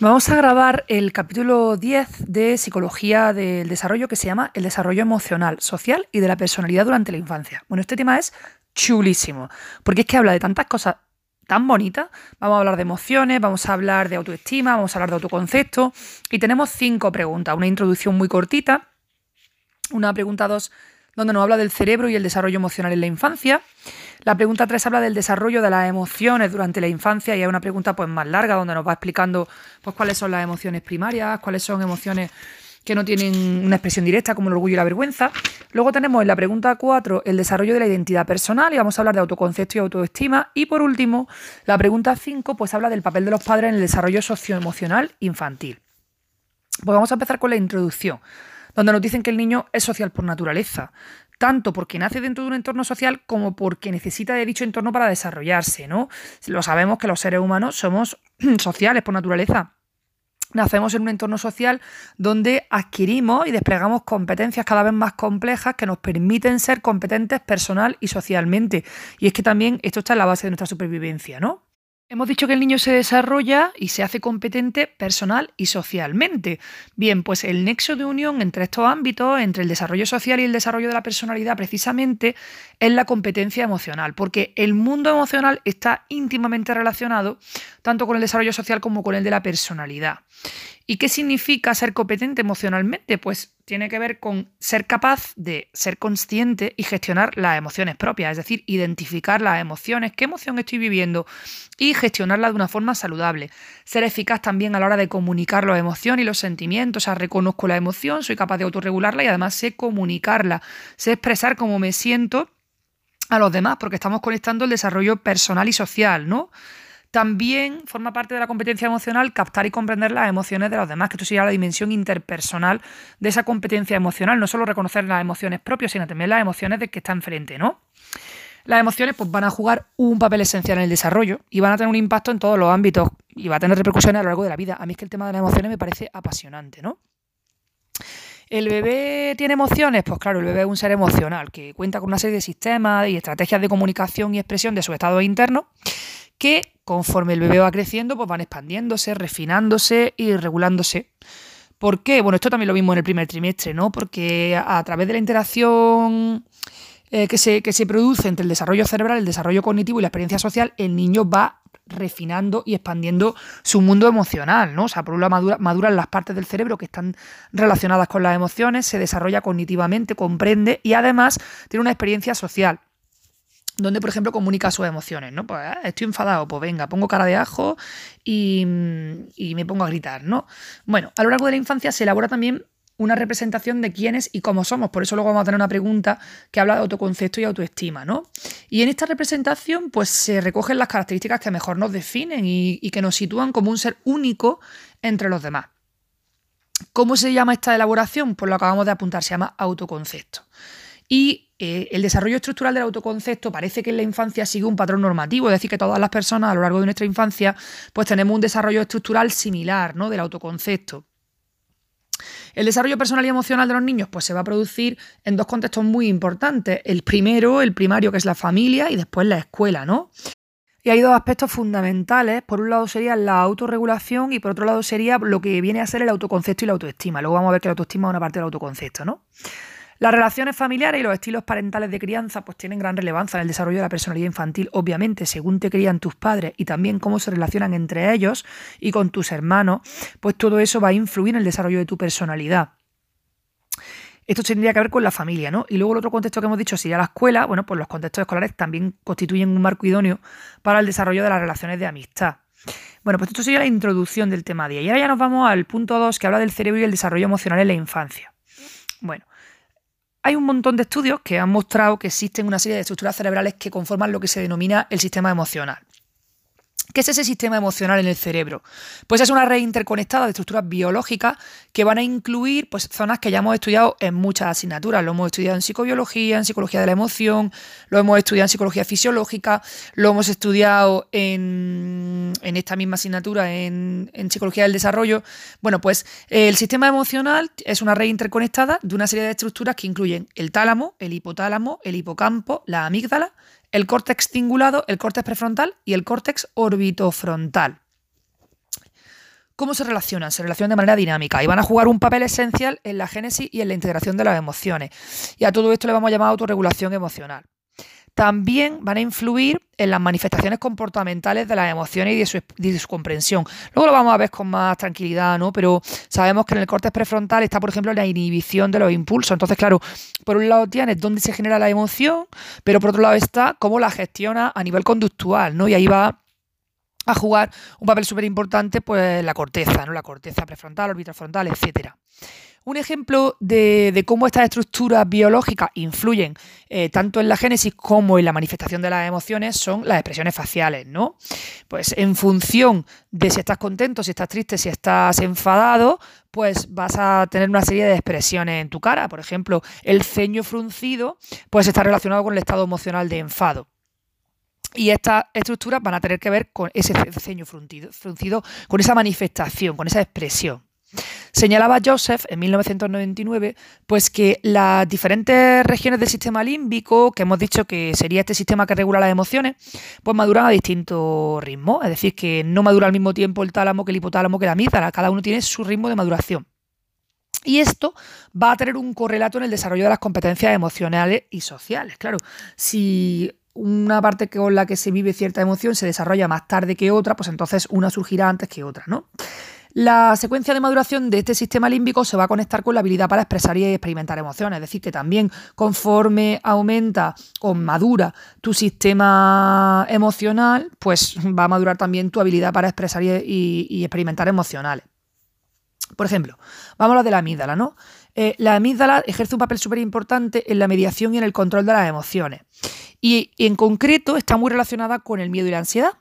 Vamos a grabar el capítulo 10 de Psicología del Desarrollo que se llama El desarrollo emocional, social y de la personalidad durante la infancia. Bueno, este tema es chulísimo, porque es que habla de tantas cosas tan bonitas. Vamos a hablar de emociones, vamos a hablar de autoestima, vamos a hablar de autoconcepto y tenemos cinco preguntas, una introducción muy cortita, una pregunta dos donde nos habla del cerebro y el desarrollo emocional en la infancia. La pregunta 3 habla del desarrollo de las emociones durante la infancia y hay una pregunta pues más larga donde nos va explicando pues cuáles son las emociones primarias, cuáles son emociones que no tienen una expresión directa como el orgullo y la vergüenza. Luego tenemos en la pregunta 4 el desarrollo de la identidad personal y vamos a hablar de autoconcepto y autoestima. Y por último, la pregunta 5 pues habla del papel de los padres en el desarrollo socioemocional infantil. Pues vamos a empezar con la introducción donde nos dicen que el niño es social por naturaleza, tanto porque nace dentro de un entorno social como porque necesita de dicho entorno para desarrollarse, ¿no? Lo sabemos que los seres humanos somos sociales por naturaleza. Nacemos en un entorno social donde adquirimos y desplegamos competencias cada vez más complejas que nos permiten ser competentes personal y socialmente. Y es que también esto está en la base de nuestra supervivencia, ¿no? Hemos dicho que el niño se desarrolla y se hace competente personal y socialmente. Bien, pues el nexo de unión entre estos ámbitos, entre el desarrollo social y el desarrollo de la personalidad, precisamente es la competencia emocional, porque el mundo emocional está íntimamente relacionado tanto con el desarrollo social como con el de la personalidad. ¿Y qué significa ser competente emocionalmente? Pues tiene que ver con ser capaz de ser consciente y gestionar las emociones propias, es decir, identificar las emociones, qué emoción estoy viviendo y gestionarla de una forma saludable. Ser eficaz también a la hora de comunicar las emociones y los sentimientos, o sea, reconozco la emoción, soy capaz de autorregularla y además sé comunicarla, sé expresar cómo me siento a los demás, porque estamos conectando el desarrollo personal y social, ¿no? También forma parte de la competencia emocional captar y comprender las emociones de los demás, que esto sería la dimensión interpersonal de esa competencia emocional, no solo reconocer las emociones propias, sino también las emociones de que está enfrente, ¿no? Las emociones pues, van a jugar un papel esencial en el desarrollo y van a tener un impacto en todos los ámbitos y va a tener repercusiones a lo largo de la vida. A mí es que el tema de las emociones me parece apasionante, ¿no? ¿El bebé tiene emociones? Pues claro, el bebé es un ser emocional que cuenta con una serie de sistemas y estrategias de comunicación y expresión de su estado interno que conforme el bebé va creciendo, pues van expandiéndose, refinándose y regulándose. ¿Por qué? Bueno, esto también lo vimos en el primer trimestre, ¿no? Porque a, través de la interacción eh, que, se, que se produce entre el desarrollo cerebral, el desarrollo cognitivo y la experiencia social, el niño va refinando y expandiendo su mundo emocional, ¿no? O sea, por un lado madura, maduran las partes del cerebro que están relacionadas con las emociones, se desarrolla cognitivamente, comprende y además tiene una experiencia social donde, por ejemplo, comunica sus emociones, ¿no? Pues ah, estoy enfadado, pues venga, pongo cara de ajo y, me pongo a gritar, ¿no? Bueno, a lo largo de la infancia se elabora también una representación de quiénes y cómo somos, por eso luego vamos a tener una pregunta que habla de autoconcepto y autoestima, ¿no? Y en esta representación, pues se recogen las características que mejor nos definen y, y que nos sitúan como un ser único entre los demás. ¿Cómo se llama esta elaboración? Pues lo acabamos de apuntar, se llama autoconcepto. Y eh, el desarrollo estructural del autoconcepto parece que en la infancia sigue un patrón normativo, es decir, que todas las personas a lo largo de nuestra infancia pues tenemos un desarrollo estructural similar ¿no? del autoconcepto. El desarrollo personal y emocional de los niños pues, se va a producir en dos contextos muy importantes. El primero, el primario, que es la familia, y después la escuela, ¿no? Y hay dos aspectos fundamentales. Por un lado sería la autorregulación y por otro lado sería lo que viene a ser el autoconcepto y la autoestima. Luego vamos a ver que la autoestima es una parte del autoconcepto, ¿no? Las relaciones familiares y los estilos parentales de crianza pues tienen gran relevancia en el desarrollo de la personalidad infantil, obviamente, según te crían tus padres y también cómo se relacionan entre ellos y con tus hermanos, pues todo eso va a influir en el desarrollo de tu personalidad. Esto tendría que ver con la familia, ¿no? Y luego el otro contexto que hemos dicho sería la escuela. Bueno, pues los contextos escolares también constituyen un marco idóneo para el desarrollo de las relaciones de amistad. Bueno, pues esto sería la introducción del tema de hoy. Y ahora ya nos vamos al punto 2 que habla del cerebro y el desarrollo emocional en la infancia. Bueno, hay un montón de estudios que han mostrado que existen una serie de estructuras cerebrales que conforman lo que se denomina el sistema emocional. ¿Qué es ese sistema emocional en el cerebro? Pues es una red interconectada de estructuras biológicas que van a incluir pues, zonas que ya hemos estudiado en muchas asignaturas. Lo hemos estudiado en psicobiología, en psicología de la emoción, lo hemos estudiado en psicología fisiológica, lo hemos estudiado en, esta misma asignatura en, en, psicología del desarrollo. Bueno, pues el sistema emocional es una red interconectada de una serie de estructuras que incluyen el tálamo, el hipotálamo, el hipocampo, la amígdala, el córtex cingulado, el córtex prefrontal y el córtex orbitofrontal. ¿Cómo se relacionan? Se relacionan de manera dinámica y van a jugar un papel esencial en la génesis y en la integración de las emociones. Y a todo esto le vamos a llamar autorregulación emocional. También van a influir en las manifestaciones comportamentales de las emociones y de su, comprensión. Luego lo vamos a ver con más tranquilidad, ¿no? Pero sabemos que en el corte prefrontal está, por ejemplo, la inhibición de los impulsos. Entonces, claro, por un lado tienes dónde se genera la emoción, pero por otro lado está cómo la gestiona a nivel conductual, ¿no? Y ahí va a jugar un papel súper importante pues la corteza, ¿no? La corteza prefrontal, frontal, etcétera. Un ejemplo de, cómo estas estructuras biológicas influyen eh, tanto en la génesis como en la manifestación de las emociones son las expresiones faciales, ¿no? Pues en función de si estás contento, si estás triste, si estás enfadado, pues vas a tener una serie de expresiones en tu cara. Por ejemplo, el ceño fruncido, pues está relacionado con el estado emocional de enfado. Y estas estructuras van a tener que ver con ese ceño fruncido, con esa manifestación, con esa expresión. Señalaba Joseph en 1999 pues que las diferentes regiones del sistema límbico, que hemos dicho que sería este sistema que regula las emociones, pues maduran a distintos ritmos, es decir, que no madura al mismo tiempo el tálamo que el hipotálamo que la amígdala, cada uno tiene su ritmo de maduración. Y esto va a tener un correlato en el desarrollo de las competencias emocionales y sociales. Claro, si una parte con la que se vive cierta emoción se desarrolla más tarde que otra, pues entonces una surgirá antes que otra, ¿no? La secuencia de maduración de este sistema límbico se va a conectar con la habilidad para expresar y experimentar emociones, es decir, que también conforme aumenta o madura tu sistema emocional, pues va a madurar también tu habilidad para expresar y, experimentar emocionales. Por ejemplo, vamos a lo de la amígdala, ¿no? Eh, la amígdala ejerce un papel súper importante en la mediación y en el control de las emociones. Y en concreto está muy relacionada con el miedo y la ansiedad.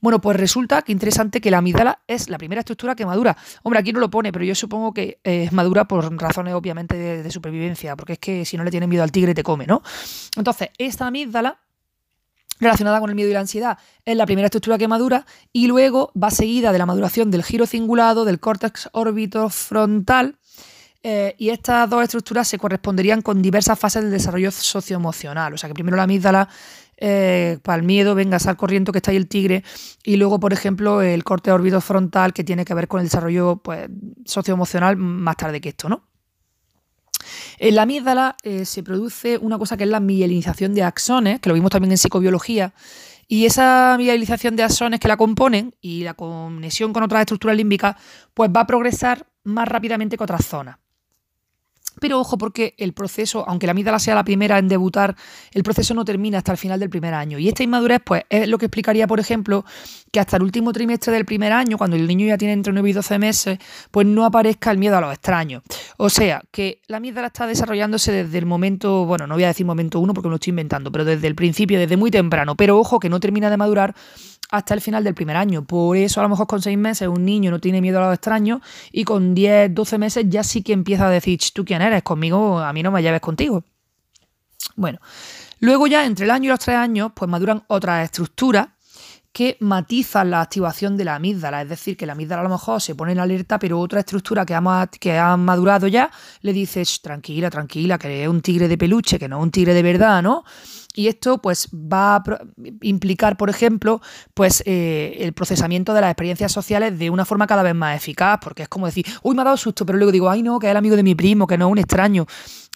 Bueno, pues resulta que interesante que la amígdala es la primera estructura que madura. Hombre, aquí no lo pone, pero yo supongo que eh, es madura por razones obviamente de, supervivencia, porque es que si no le tienes miedo al tigre te come, ¿no? Entonces, esta amígdala relacionada con el miedo y la ansiedad es la primera estructura que madura y luego va seguida de la maduración del giro cingulado, del córtex orbitofrontal eh, y estas dos estructuras se corresponderían con diversas fases del desarrollo socioemocional. O sea que primero la amígdala eh, para el miedo, venga, sal corriendo que está ahí el tigre, y luego, por ejemplo, el corte órbito frontal que tiene que ver con el desarrollo pues, socioemocional más tarde que esto, ¿no? En la amígdala eh, se produce una cosa que es la mielinización de axones, que lo vimos también en psicobiología, y esa mielinización de axones que la componen y la conexión con otras estructuras límbicas, pues va a progresar más rápidamente que otras zonas. Pero ojo, porque el proceso, aunque la amígdala sea la primera en debutar, el proceso no termina hasta el final del primer año. Y esta inmadurez, pues, es lo que explicaría, por ejemplo, que hasta el último trimestre del primer año, cuando el niño ya tiene entre 9 y 12 meses, pues no aparezca el miedo a los extraños. O sea, que la amígdala está desarrollándose desde el momento, bueno, no voy a decir momento uno porque me lo estoy inventando, pero desde el principio, desde muy temprano. Pero ojo, que no termina de madurar hasta el final del primer año. Por eso a lo mejor con seis meses un niño no tiene miedo a los extraños y con 10, 12 meses ya sí que empieza a decir, ¿tú quién eres? Conmigo, a mí no me lleves contigo. Bueno, luego ya entre el año y los tres años pues maduran otras estructuras que matizan la activación de la amígdala, es decir, que la amígdala a lo mejor se pone en alerta, pero otra estructura que ha, que ha madurado ya le dice, tranquila, tranquila, que es un tigre de peluche, que no es un tigre de verdad, ¿no? Y esto pues va a implicar, por ejemplo, pues eh, el procesamiento de las experiencias sociales de una forma cada vez más eficaz, porque es como decir, uy, me ha dado susto, pero luego digo, ay no, que es el amigo de mi primo, que no es un extraño.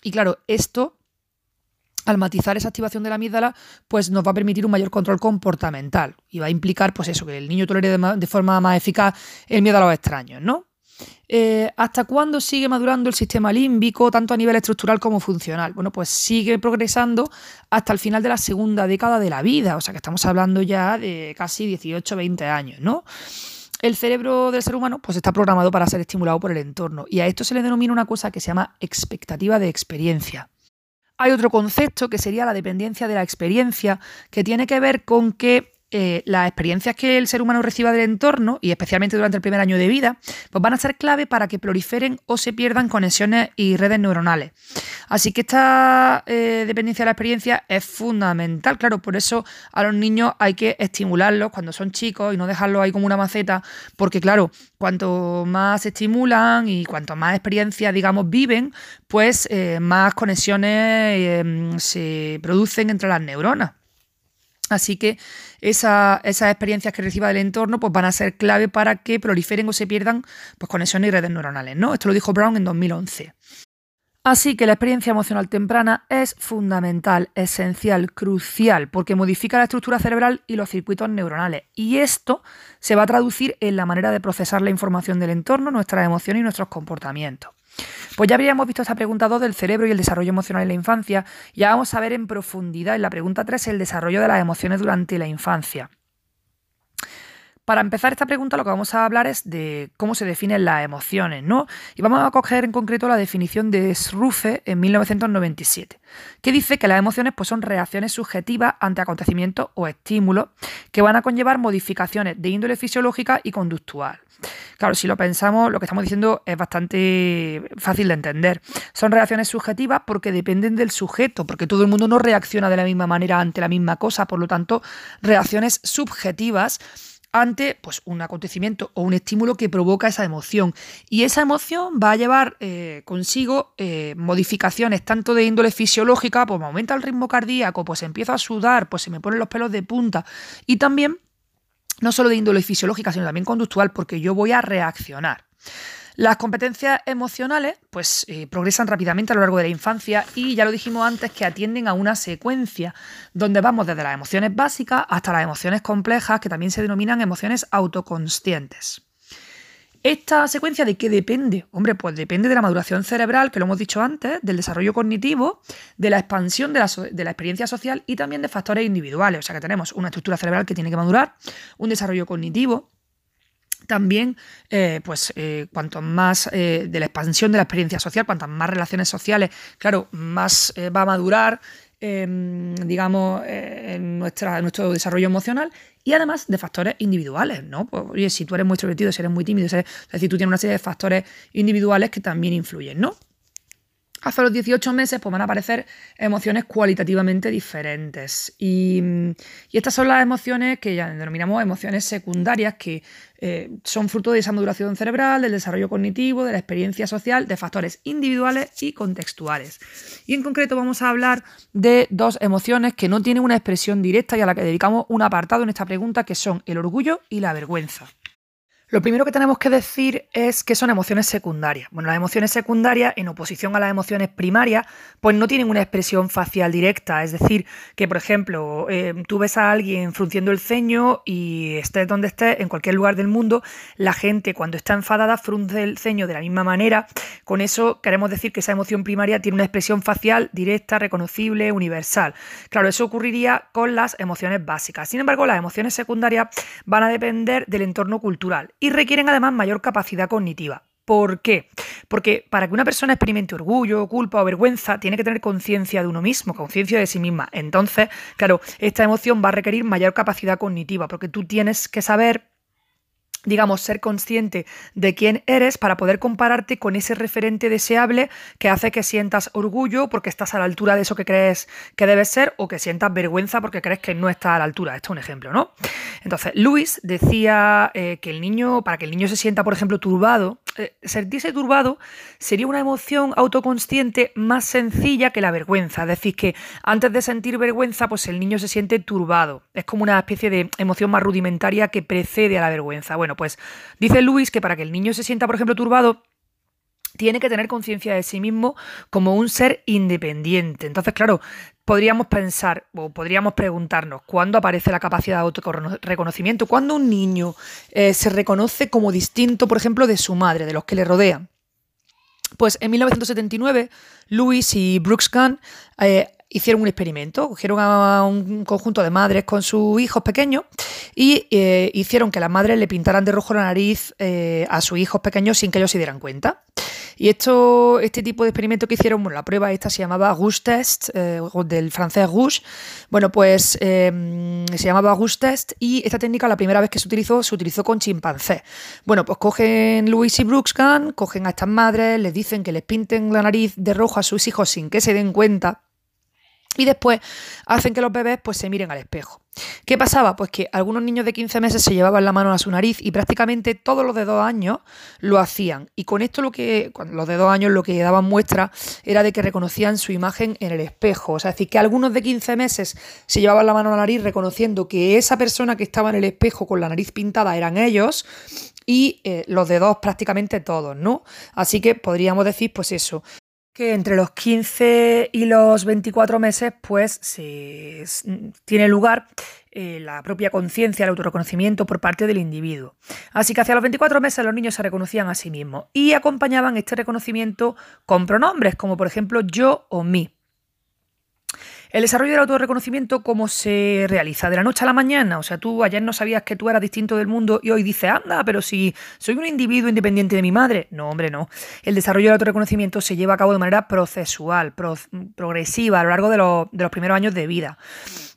Y claro, esto al matizar esa activación de la amígdala, pues nos va a permitir un mayor control comportamental y va a implicar, pues eso, que el niño tolere de, forma más eficaz el miedo a los extraños, ¿no? Eh, ¿Hasta cuándo sigue madurando el sistema límbico, tanto a nivel estructural como funcional? Bueno, pues sigue progresando hasta el final de la segunda década de la vida, o sea que estamos hablando ya de casi 18, 20 años, ¿no? El cerebro del ser humano pues está programado para ser estimulado por el entorno y a esto se le denomina una cosa que se llama expectativa de experiencia. Hay otro concepto que sería la dependencia de la experiencia, que tiene que ver con que eh, las experiencias que el ser humano reciba del entorno, y especialmente durante el primer año de vida, pues van a ser clave para que proliferen o se pierdan conexiones y redes neuronales. Así que esta eh, dependencia de la experiencia es fundamental, claro, por eso a los niños hay que estimularlos cuando son chicos y no dejarlos ahí como una maceta, porque claro, cuanto más se estimulan y cuanto más experiencias, digamos, viven, pues eh, más conexiones se producen entre las neuronas. Así que esas experiencias que reciba del entorno pues van a ser clave para que proliferen o se pierdan pues, conexiones y redes neuronales. ¿no? Esto lo dijo Brown en 2011. Así que la experiencia emocional temprana es fundamental, esencial, crucial, porque modifica la estructura cerebral y los circuitos neuronales. Y esto se va a traducir en la manera de procesar la información del entorno, nuestras emociones y nuestros comportamientos. Pues ya habríamos visto esta pregunta 2 del cerebro y el desarrollo emocional en la infancia. Ya vamos a ver en profundidad en la pregunta 3 el desarrollo de las emociones durante la infancia. Para empezar esta pregunta lo que vamos a hablar es de cómo se definen las emociones, ¿no? Y vamos a coger en concreto la definición de Srufe en 1997, que dice que las emociones pues, son reacciones subjetivas ante acontecimientos o estímulos que van a conllevar modificaciones de índole fisiológica y conductual. Claro, si lo pensamos, lo que estamos diciendo es bastante fácil de entender. Son reacciones subjetivas porque dependen del sujeto, porque todo el mundo no reacciona de la misma manera ante la misma cosa, por lo tanto, reacciones subjetivas ante pues, un acontecimiento o un estímulo que provoca esa emoción. Y esa emoción va a llevar eh, consigo eh, modificaciones tanto de índole fisiológica, pues me aumenta el ritmo cardíaco, pues empiezo a sudar, pues se me ponen los pelos de punta. Y también, no solo de índole fisiológica, sino también conductual, porque yo voy a reaccionar. Las competencias emocionales pues, eh, progresan rápidamente a lo largo de la infancia y ya lo dijimos antes que atienden a una secuencia donde vamos desde las emociones básicas hasta las emociones complejas que también se denominan emociones autoconscientes. ¿Esta secuencia de qué depende? Hombre, pues depende de la maduración cerebral, que lo hemos dicho antes, del desarrollo cognitivo, de la expansión de la, de la, experiencia social y también de factores individuales. O sea que tenemos una estructura cerebral que tiene que madurar, un desarrollo cognitivo, también, eh, pues, eh, cuanto más eh, de la expansión de la experiencia social, cuantas más relaciones sociales, claro, más va a madurar, em, digamos, nuestro desarrollo emocional y además de factores individuales, ¿no? Pues, oye, si tú eres muy extrovertido, si eres muy tímido, es decir, tú tienes una serie de factores individuales que también influyen, ¿no? Hasta los 18 meses pues, van a aparecer emociones cualitativamente diferentes. Y, estas son las emociones que ya denominamos emociones secundarias, que eh, son fruto de esa maduración cerebral, del desarrollo cognitivo, de la experiencia social, de factores individuales y contextuales. Y en concreto vamos a hablar de dos emociones que no tienen una expresión directa y a la que dedicamos un apartado en esta pregunta, que son el orgullo y la vergüenza. Lo primero que tenemos que decir es que son emociones secundarias. Bueno, las emociones secundarias, en oposición a las emociones primarias, pues no tienen una expresión facial directa. Es decir, que por ejemplo, eh, tú ves a alguien frunciendo el ceño y estés donde estés, en cualquier lugar del mundo, la gente cuando está enfadada frunce el ceño de la misma manera. Con eso queremos decir que esa emoción primaria tiene una expresión facial directa, reconocible, universal. Claro, eso ocurriría con las emociones básicas. Sin embargo, las emociones secundarias van a depender del entorno cultural y requieren además mayor capacidad cognitiva. ¿Por qué? Porque para que una persona experimente orgullo, culpa o vergüenza, tiene que tener conciencia de uno mismo, conciencia de sí misma. Entonces, claro, esta emoción va a requerir mayor capacidad cognitiva, porque tú tienes que saber digamos, ser consciente de quién eres para poder compararte con ese referente deseable que hace que sientas orgullo porque estás a la altura de eso que crees que debes ser o que sientas vergüenza porque crees que no estás a la altura. Esto es un ejemplo, ¿no? Entonces, Luis decía eh, que el niño, para que el niño se sienta, por ejemplo, turbado, eh, sentirse turbado sería una emoción autoconsciente más sencilla que la vergüenza. Es decir, que antes de sentir vergüenza, pues el niño se siente turbado. Es como una especie de emoción más rudimentaria que precede a la vergüenza. Bueno, pues dice Luis que para que el niño se sienta, por ejemplo, turbado, tiene que tener conciencia de sí mismo como un ser independiente. Entonces, claro, podríamos pensar o podríamos preguntarnos cuándo aparece la capacidad de autorreconocimiento, cuándo un niño eh, se reconoce como distinto, por ejemplo, de su madre, de los que le rodean. Pues en 1979, Lewis y Brooks Gunn eh, hicieron un experimento, cogieron a un conjunto de madres con sus hijos pequeños y eh, hicieron que las madres le pintaran de rojo la nariz a sus hijos pequeños sin que ellos se dieran cuenta. Y esto, este tipo de experimento que hicieron, bueno, la prueba esta se llamaba Rouge Test, eh, del francés Rouge. Bueno, pues em, se llamaba Rouge Test y esta técnica la primera vez que se utilizó, se utilizó con chimpancés. Bueno, pues cogen Louis y Brooks Gunn, cogen a estas madres, les dicen que les pinten la nariz de rojo a sus hijos sin que se den cuenta Y después hacen que los bebés pues se miren al espejo. ¿Qué pasaba? Pues que algunos niños de 15 meses se llevaban la mano a su nariz y prácticamente todos los de dos años lo hacían. Y con esto lo que, los de dos años lo que daban muestra era de que reconocían su imagen en el espejo. O sea, es decir, que algunos de 15 meses se llevaban la mano a la nariz reconociendo que esa persona que estaba en el espejo con la nariz pintada eran ellos y eh, los de dos prácticamente todos, ¿no? Así que podríamos decir, pues eso, que entre los 15 y los 24 meses, pues se, tiene lugar eh, la propia conciencia, el autorreconocimiento por parte del individuo. Así que hacia los 24 meses los niños se reconocían a sí mismos y acompañaban este reconocimiento con pronombres, como por ejemplo yo o mí. El desarrollo del autorreconocimiento, ¿cómo se realiza? De la noche a la mañana. O sea, tú ayer no sabías que tú eras distinto del mundo y hoy dices, anda, pero si soy un individuo independiente de mi madre. No, hombre, no. El desarrollo del autorreconocimiento se lleva a cabo de manera procesual, progresiva, a lo largo de los primeros años de vida.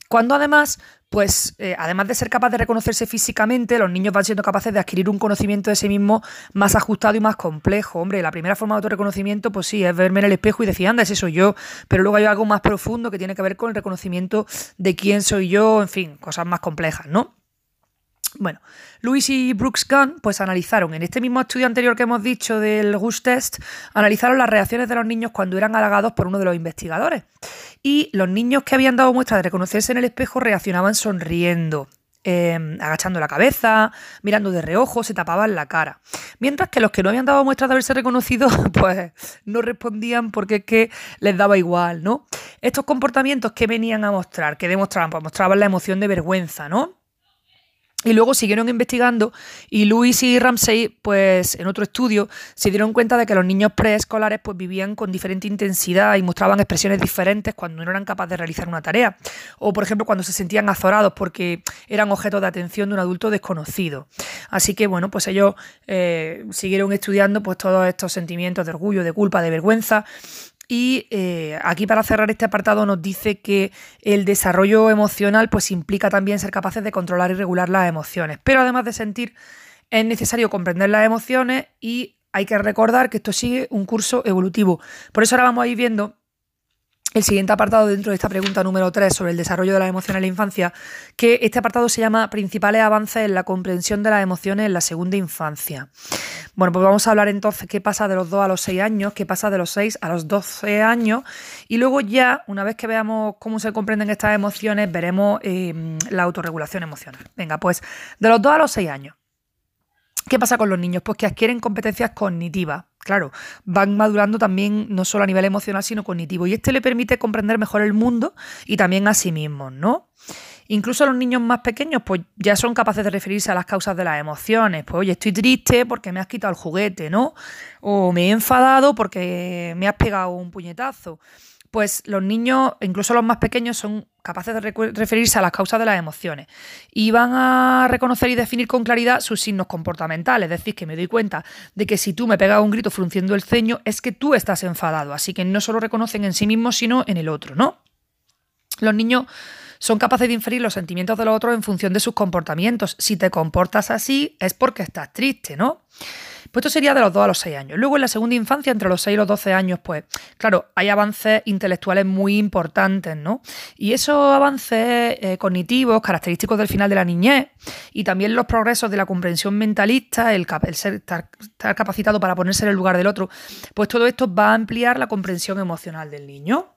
Cuando además pues eh, además de ser capaz de reconocerse físicamente, los niños van siendo capaces de adquirir un conocimiento de sí mismos más ajustado y más complejo. Hombre, la primera forma de autorreconocimiento, pues sí, es verme en el espejo y decir, anda, ese soy yo, pero luego hay algo más profundo que tiene que ver con el reconocimiento de quién soy yo, en fin, cosas más complejas, ¿no? Bueno, Lewis y Brooks Gunn pues analizaron en este mismo estudio anterior que hemos dicho del Gush Test, analizaron las reacciones de los niños cuando eran halagados por uno de los investigadores. Y los niños que habían dado muestra de reconocerse en el espejo reaccionaban sonriendo, em, agachando la cabeza, mirando de reojo, se tapaban la cara. Mientras que los que no habían dado muestras de haberse reconocido, pues no respondían porque es que les daba igual, ¿no? Estos comportamientos que venían a mostrar, que demostraban, pues mostraban la emoción de vergüenza, ¿no? Y luego siguieron investigando y Luis y Ramsey, pues en otro estudio, se dieron cuenta de que los niños preescolares pues vivían con diferente intensidad y mostraban expresiones diferentes cuando no eran capaces de realizar una tarea. O por ejemplo cuando se sentían azorados porque eran objeto de atención de un adulto desconocido. Así que bueno, pues ellos eh, siguieron estudiando pues todos estos sentimientos de orgullo, de culpa, de vergüenza y eh, aquí para cerrar este apartado nos dice que el desarrollo emocional pues implica también ser capaces de controlar y regular las emociones. Pero además de sentir, es necesario comprender las emociones y hay que recordar que esto sigue un curso evolutivo. Por eso ahora vamos a ir viendo el siguiente apartado dentro de esta pregunta número 3 sobre el desarrollo de las emociones en la infancia, que este apartado se llama Principales avances en la comprensión de las emociones en la segunda infancia. Bueno, pues vamos a hablar entonces qué pasa de los 2 a los 6 años, qué pasa de los 6 a los 12 años y luego ya, una vez que veamos cómo se comprenden estas emociones, veremos eh, la autorregulación emocional. Venga, pues de los 2 a los 6 años. ¿Qué pasa con los niños? Pues que adquieren competencias cognitivas. Claro, van madurando también no solo a nivel emocional, sino cognitivo. Y este le permite comprender mejor el mundo y también a sí mismos, ¿no? Incluso los niños más pequeños, pues ya son capaces de referirse a las causas de las emociones. Pues, oye, estoy triste porque me has quitado el juguete, ¿no? O me he enfadado porque me has pegado un puñetazo pues los niños, incluso los más pequeños, son capaces de referirse a las causas de las emociones y van a reconocer y definir con claridad sus signos comportamentales. Es decir, que me doy cuenta de que si tú me pegas un grito frunciendo el ceño, es que tú estás enfadado. Así que no solo reconocen en sí mismos, sino en el otro, ¿no? Los niños son capaces de inferir los sentimientos de los otros en función de sus comportamientos. Si te comportas así, es porque estás triste, ¿no? Pues esto sería de los 2 a los 6 años. Luego en la segunda infancia, entre los 6 y los 12 años, pues claro, hay avances intelectuales muy importantes, ¿no? Y esos avances eh, cognitivos, característicos del final de la niñez, y también los progresos de la comprensión mentalista, el, ser, estar, capacitado para ponerse en el lugar del otro, pues todo esto va a ampliar la comprensión emocional del niño.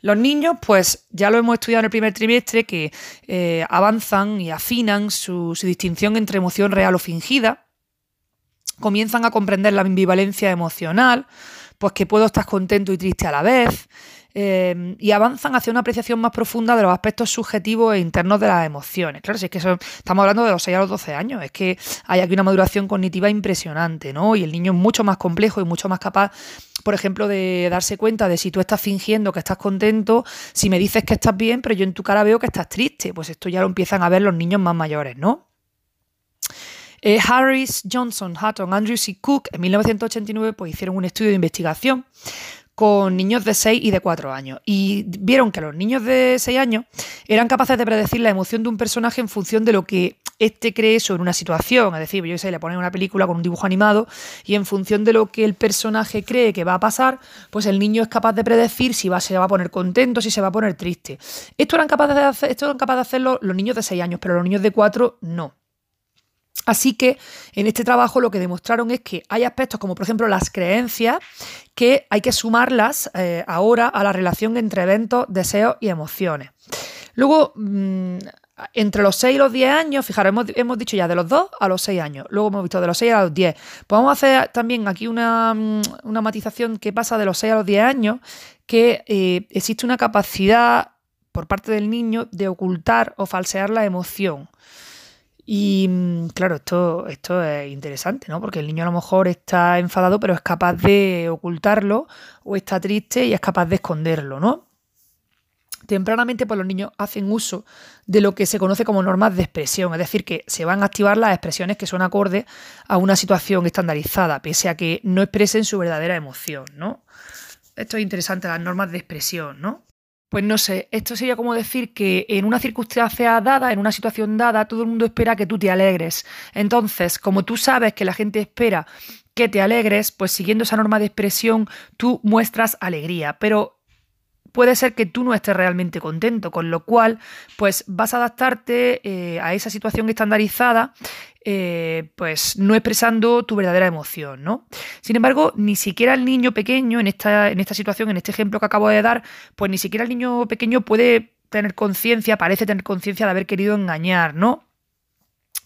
Los niños, pues ya lo hemos estudiado en el primer trimestre, que eh, avanzan y afinan su distinción entre emoción real o fingida comienzan a comprender la ambivalencia emocional, pues que puedo estar contento y triste a la vez, eh, y avanzan hacia una apreciación más profunda de los aspectos subjetivos e internos de las emociones. Claro, si es que estamos hablando de los 6 a los 12 años, es que hay aquí una maduración cognitiva impresionante, ¿no? Y el niño es mucho más complejo y mucho más capaz, por ejemplo, de darse cuenta de si tú estás fingiendo que estás contento, si me dices que estás bien, pero yo en tu cara veo que estás triste, pues esto ya lo empiezan a ver los niños más mayores, ¿no? Eh, Harris, Johnson, Hutton, Andrews y Cook en 1989 pues, hicieron un estudio de investigación con niños de 6 y de 4 años. Y vieron que los niños de 6 años eran capaces de predecir la emoción de un personaje en función de lo que éste cree sobre una situación. Es decir, yo sé, le ponen una película con un dibujo animado y en función de lo que el personaje cree que va a pasar, pues el niño es capaz de predecir si va, se va a poner contento, si se va a poner triste. Esto eran capaces de, hacer, esto eran capaces de hacerlo los niños de 6 años, pero los niños de 4 no. Así que en este trabajo lo que demostraron es que hay aspectos como por ejemplo las creencias que hay que sumarlas eh, ahora a la relación entre eventos, deseos y emociones. Luego, mm, entre los 6 y los 10 años, fijaros, hemos, dicho ya de los 2 a los 6 años, luego hemos visto de los 6 a los 10. Pues vamos a hacer también aquí una, mm, una matización que pasa de los 6 a los 10 años, que eh, existe una capacidad por parte del niño de ocultar o falsear la emoción. Y mm, claro, esto, esto es interesante, ¿no? Porque el niño a lo mejor está enfadado, pero es capaz de ocultarlo, o está triste y es capaz de esconderlo, ¿no? Tempranamente, pues los niños hacen uso de lo que se conoce como normas de expresión, es decir, que se van a activar las expresiones que son acordes a una situación estandarizada, pese a que no expresen su verdadera emoción, ¿no? Esto es interesante, las normas de expresión, ¿no? Pues no sé, esto sería como decir que en una circunstancia dada, en una situación dada, todo el mundo espera que tú te alegres. Entonces, como tú sabes que la gente espera que te alegres, pues siguiendo esa norma de expresión, tú muestras alegría. Pero puede ser que tú no estés realmente contento, con lo cual, pues vas a adaptarte eh, a esa situación estandarizada, eh, pues no expresando tu verdadera emoción, ¿no? Sin embargo, ni siquiera el niño pequeño, en esta, en esta situación, en este ejemplo que acabo de dar, pues ni siquiera el niño pequeño puede tener conciencia, parece tener conciencia de haber querido engañar, ¿no?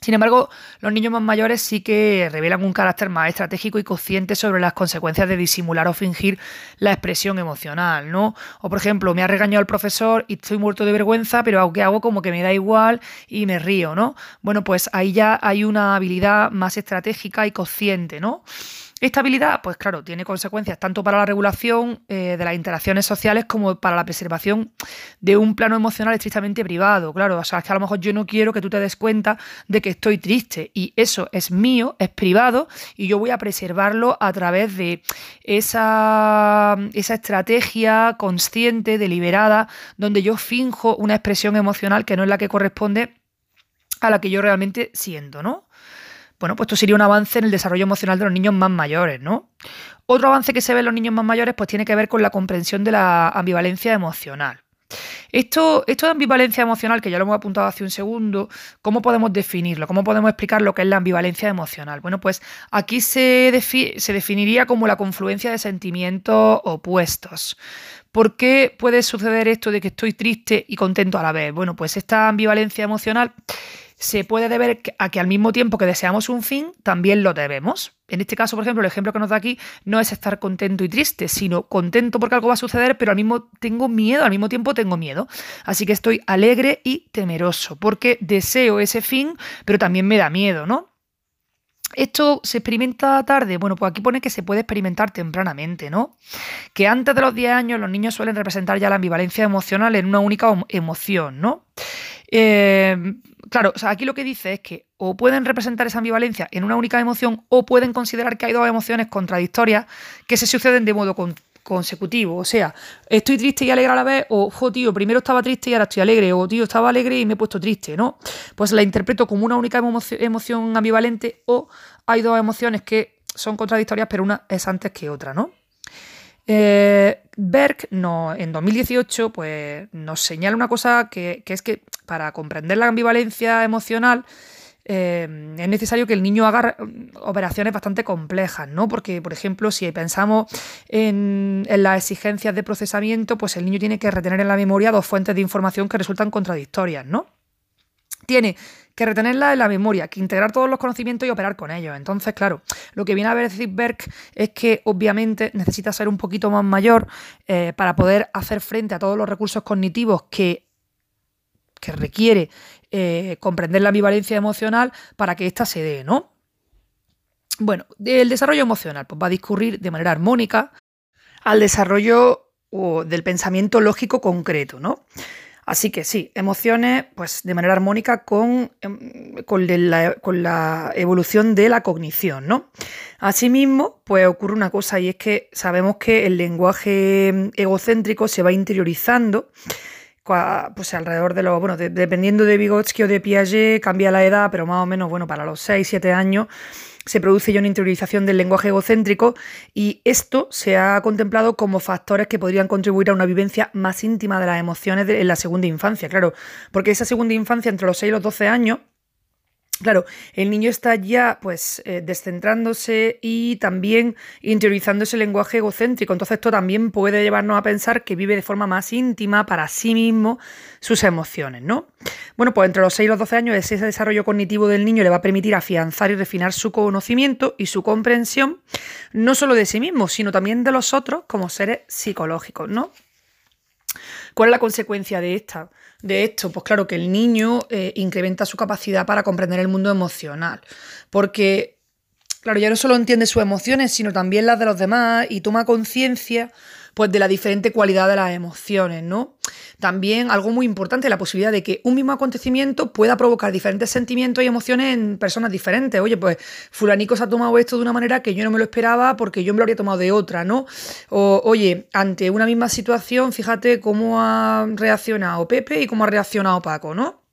Sin embargo, los niños más mayores sí que revelan un carácter más estratégico y consciente sobre las consecuencias de disimular o fingir la expresión emocional, ¿no? O por ejemplo, me ha regañado el profesor y estoy muerto de vergüenza, pero aunque hago como que me da igual y me río, ¿no? Bueno, pues ahí ya hay una habilidad más estratégica y consciente, ¿no? Esta habilidad, pues claro, tiene consecuencias tanto para la regulación eh, de las interacciones sociales como para la preservación de un plano emocional estrictamente privado. Claro, o sea, es que a lo mejor yo no quiero que tú te des cuenta de que estoy triste y eso es mío, es privado y yo voy a preservarlo a través de esa, esa estrategia consciente, deliberada, donde yo finjo una expresión emocional que no es la que corresponde a la que yo realmente siento, ¿no? Bueno, pues esto sería un avance en el desarrollo emocional de los niños más mayores, ¿no? Otro avance que se ve en los niños más mayores pues tiene que ver con la comprensión de la ambivalencia emocional. Esto, esto de ambivalencia emocional, que ya lo hemos apuntado hace un segundo, ¿cómo podemos definirlo? ¿Cómo podemos explicar lo que es la ambivalencia emocional? Bueno, pues aquí se, se definiría como la confluencia de sentimientos opuestos. ¿Por qué puede suceder esto de que estoy triste y contento a la vez? Bueno, pues esta ambivalencia emocional se puede deber a que al mismo tiempo que deseamos un fin, también lo debemos. En este caso, por ejemplo, el ejemplo que nos da aquí no es estar contento y triste, sino contento porque algo va a suceder, pero al mismo tengo miedo, al mismo tiempo tengo miedo. Así que estoy alegre y temeroso, porque deseo ese fin, pero también me da miedo, ¿no? ¿Esto se experimenta tarde? Bueno, pues aquí pone que se puede experimentar tempranamente, ¿no? Que antes de los 10 años los niños suelen representar ya la ambivalencia emocional en una única emoción, ¿no? Eh, claro, aquí lo que dice es que o pueden representar esa ambivalencia en una única emoción o pueden considerar que hay dos emociones contradictorias que se suceden de modo consecutivo. O sea, estoy triste y alegre a la vez, o, jo, tío, primero estaba triste y ahora estoy alegre, o, tío, estaba alegre y me he puesto triste, ¿no? Pues la interpreto como una única emoción ambivalente o hay dos emociones que son contradictorias, pero una es antes que otra, ¿no? Eh, Berg no, en 2018 pues, nos señala una cosa que, es que para comprender la ambivalencia emocional eh, es necesario que el niño haga operaciones bastante complejas, ¿no? Porque, por ejemplo, si pensamos en, en, las exigencias de procesamiento, pues el niño tiene que retener en la memoria dos fuentes de información que resultan contradictorias, ¿no? Tiene que retenerla en la memoria, que integrar todos los conocimientos y operar con ellos. Entonces, claro, lo que viene a decir Berg es que obviamente necesita ser un poquito más mayor eh, para poder hacer frente a todos los recursos cognitivos que, que requiere eh, comprender la ambivalencia emocional para que ésta se dé, ¿no? Bueno, el desarrollo emocional pues, va a discurrir de manera armónica al desarrollo del pensamiento lógico concreto, ¿no? Así que sí, emociones, pues de manera armónica con, em, con, la, con la evolución de la cognición, ¿no? Asimismo, pues ocurre una cosa y es que sabemos que el lenguaje em, egocéntrico se va interiorizando pues alrededor de los, bueno, dependiendo de Vygotsky o de Piaget, cambia la edad, pero más o menos, bueno, para los 6, 7 años se produce ya una interiorización del lenguaje egocéntrico y esto se ha contemplado como factores que podrían contribuir a una vivencia más íntima de las emociones en la segunda infancia, claro, porque esa segunda infancia entre los 6 y los 12 años Claro, el niño está ya pues eh, descentrándose y también interiorizando ese lenguaje egocéntrico. Entonces esto también puede llevarnos a pensar que vive de forma más íntima para sí mismo sus emociones, ¿no? Bueno, pues entre los 6 y los 12 años ese desarrollo cognitivo del niño le va a permitir afianzar y refinar su conocimiento y su comprensión, no solo de sí mismo, sino también de los otros como seres psicológicos, ¿no? ¿Cuál es la consecuencia de esta? De esto, pues claro, que el niño eh, incrementa su capacidad para comprender el mundo emocional. Porque, claro, ya no solo entiende sus emociones, sino también las de los demás y toma conciencia pues de la diferente cualidad de las emociones, ¿no? También algo muy importante, la posibilidad de que un mismo acontecimiento pueda provocar diferentes sentimientos y emociones en personas diferentes. Oye, pues fulanico se ha tomado esto de una manera que yo no me lo esperaba porque yo me lo habría tomado de otra, ¿no? O, oye, ante una misma situación, fíjate cómo ha reaccionado Pepe y cómo ha reaccionado Paco, ¿no?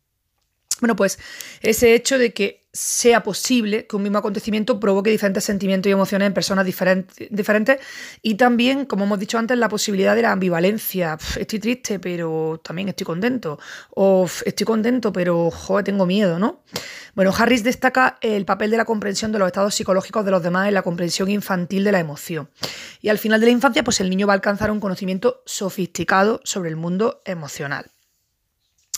Bueno, pues ese hecho de que sea posible que un mismo acontecimiento provoque diferentes sentimientos y emociones en personas diferentes, y también, como hemos dicho antes, la posibilidad de la ambivalencia. estoy triste, pero también estoy contento. O estoy contento, pero joder, tengo miedo, ¿no? Bueno, Harris destaca el papel de la comprensión de los estados psicológicos de los demás en la comprensión infantil de la emoción. Y al final de la infancia, pues el niño va a alcanzar un conocimiento sofisticado sobre el mundo emocional.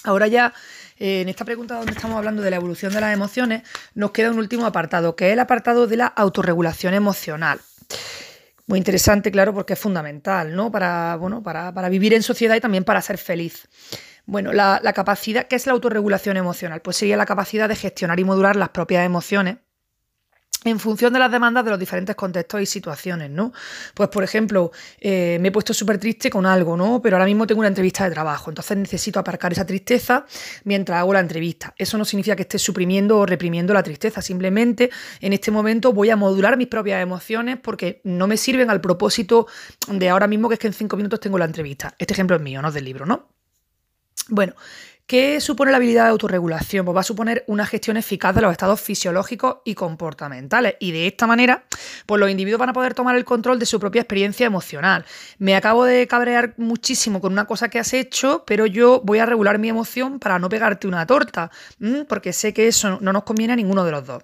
Ahora ya eh, en esta pregunta donde estamos hablando de la evolución de las emociones, nos queda un último apartado, que es el apartado de la autorregulación emocional. Muy interesante, claro, porque es fundamental, ¿no? Para, bueno, para, vivir en sociedad y también para ser feliz. Bueno, la, la capacidad, ¿qué es la autorregulación emocional? Pues sería la capacidad de gestionar y modular las propias emociones en función de las demandas de los diferentes contextos y situaciones, ¿no? Pues, por ejemplo, eh, me he puesto súper triste con algo, ¿no? Pero ahora mismo tengo una entrevista de trabajo, entonces necesito aparcar esa tristeza mientras hago la entrevista. Eso no significa que esté suprimiendo o reprimiendo la tristeza, simplemente en este momento voy a modular mis propias emociones porque no me sirven al propósito de ahora mismo que es que en cinco minutos tengo la entrevista. Este ejemplo es mío, no es del libro, ¿no? Bueno, ¿Qué supone la habilidad de autorregulación? Pues va a suponer una gestión eficaz de los estados fisiológicos y comportamentales. Y de esta manera, pues los individuos van a poder tomar el control de su propia experiencia emocional. Me acabo de cabrear muchísimo con una cosa que has hecho, pero yo voy a regular mi emoción para no pegarte una torta, porque sé que eso no nos conviene a ninguno de los dos.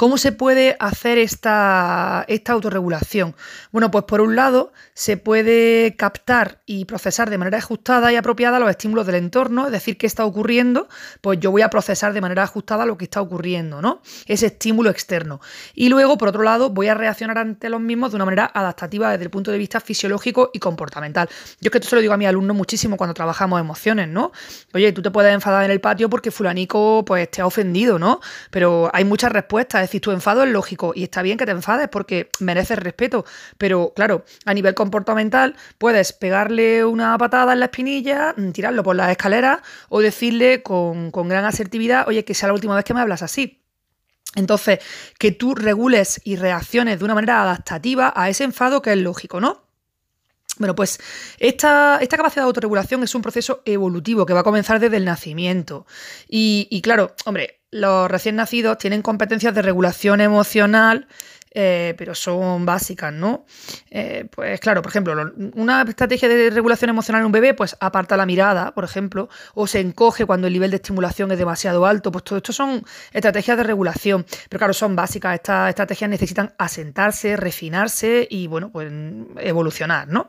¿Cómo se puede hacer esta, esta autorregulación? Bueno, pues por un lado se puede captar y procesar de manera ajustada y apropiada los estímulos del entorno, es decir, qué está ocurriendo, pues yo voy a procesar de manera ajustada lo que está ocurriendo, ¿no? Ese estímulo externo. Y luego, por otro lado, voy a reaccionar ante los mismos de una manera adaptativa desde el punto de vista fisiológico y comportamental. Yo es que esto se lo digo a mi alumno muchísimo cuando trabajamos emociones, ¿no? Oye, tú te puedes enfadar en el patio porque fulanico pues te ha ofendido, ¿no? Pero hay muchas respuestas, decir, tu enfado es lógico y está bien que te enfades porque mereces respeto, pero claro, a nivel comportamental puedes pegarle una patada en la espinilla, mm, tirarlo por las escaleras o decirle con, con gran asertividad, oye, que sea la última vez que me hablas así. Entonces, que tú regules y reacciones de una manera adaptativa a ese enfado que es lógico, ¿no? Bueno, pues esta, esta, capacidad de autorregulación es un proceso evolutivo que va a comenzar desde el nacimiento. Y, y claro, hombre, los recién nacidos tienen competencias de regulación emocional, eh, pero son básicas, ¿no? Eh, pues claro, por ejemplo, una estrategia de regulación emocional en un bebé, pues aparta la mirada, por ejemplo, o se encoge cuando el nivel de estimulación es demasiado alto, pues todo esto son estrategias de regulación, pero claro, son básicas, estas estrategias necesitan asentarse, refinarse y, bueno, pues evolucionar, ¿no?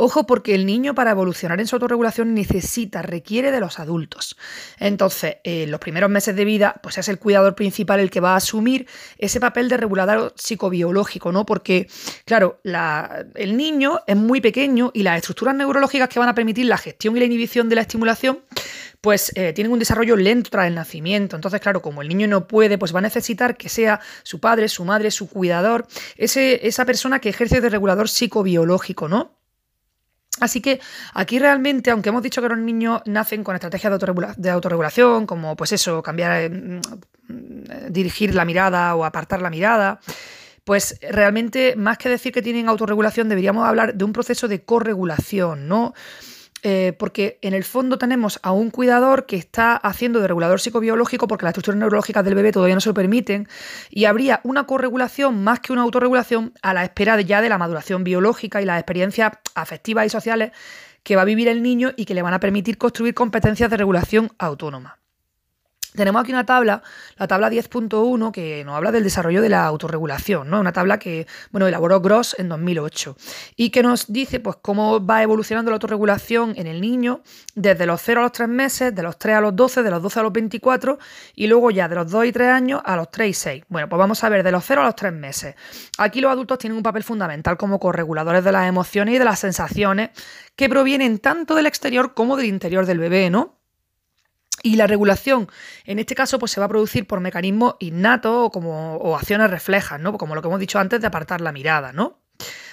Ojo porque el niño para evolucionar en su autorregulación necesita, requiere de los adultos. Entonces, en los primeros meses de vida, pues es el cuidador principal el que va a asumir ese papel de regulador psicobiológico, ¿no? Porque, claro, el niño es muy pequeño y las estructuras neurológicas que van a permitir la gestión y la inhibición de la estimulación pues eh, tienen un desarrollo lento tras el nacimiento. Entonces, claro, como el niño no puede, pues va a necesitar que sea su padre, su madre, su cuidador, ese, esa persona que ejerce de regulador psicobiológico, ¿no? Así que aquí realmente, aunque hemos dicho que los niños nacen con estrategias de, autorregulación, como pues eso, cambiar, eh, mm, dirigir la mirada o apartar la mirada, pues realmente más que decir que tienen autorregulación, deberíamos hablar de un proceso de corregulación, ¿no? Eh, porque en el fondo tenemos a un cuidador que está haciendo de regulador psicobiológico porque las estructuras neurológicas del bebé todavía no se lo permiten y habría una corregulación más que una autorregulación a la espera de ya de la maduración biológica y las experiencias afectivas y sociales que va a vivir el niño y que le van a permitir construir competencias de regulación autónoma. Tenemos aquí una tabla, la tabla 10.1, que nos habla del desarrollo de la autorregulación, ¿no? Una tabla que, bueno, elaboró Gross en 2008 y que nos dice, pues, cómo va evolucionando la autorregulación en el niño desde los 0 a los 3 meses, de los 3 a los 12, de los 12 a los 24 y luego ya de los 2 y 3 años a los 3 y 6. Bueno, pues vamos a ver de los 0 a los 3 meses. Aquí los adultos tienen un papel fundamental como correguladores de las emociones y de las sensaciones que provienen tanto del exterior como del interior del bebé, ¿no? Y la regulación, en este caso, pues se va a producir por mecanismos innatos o, como, o acciones reflejas, ¿no? Como lo que hemos dicho antes de apartar la mirada, ¿no?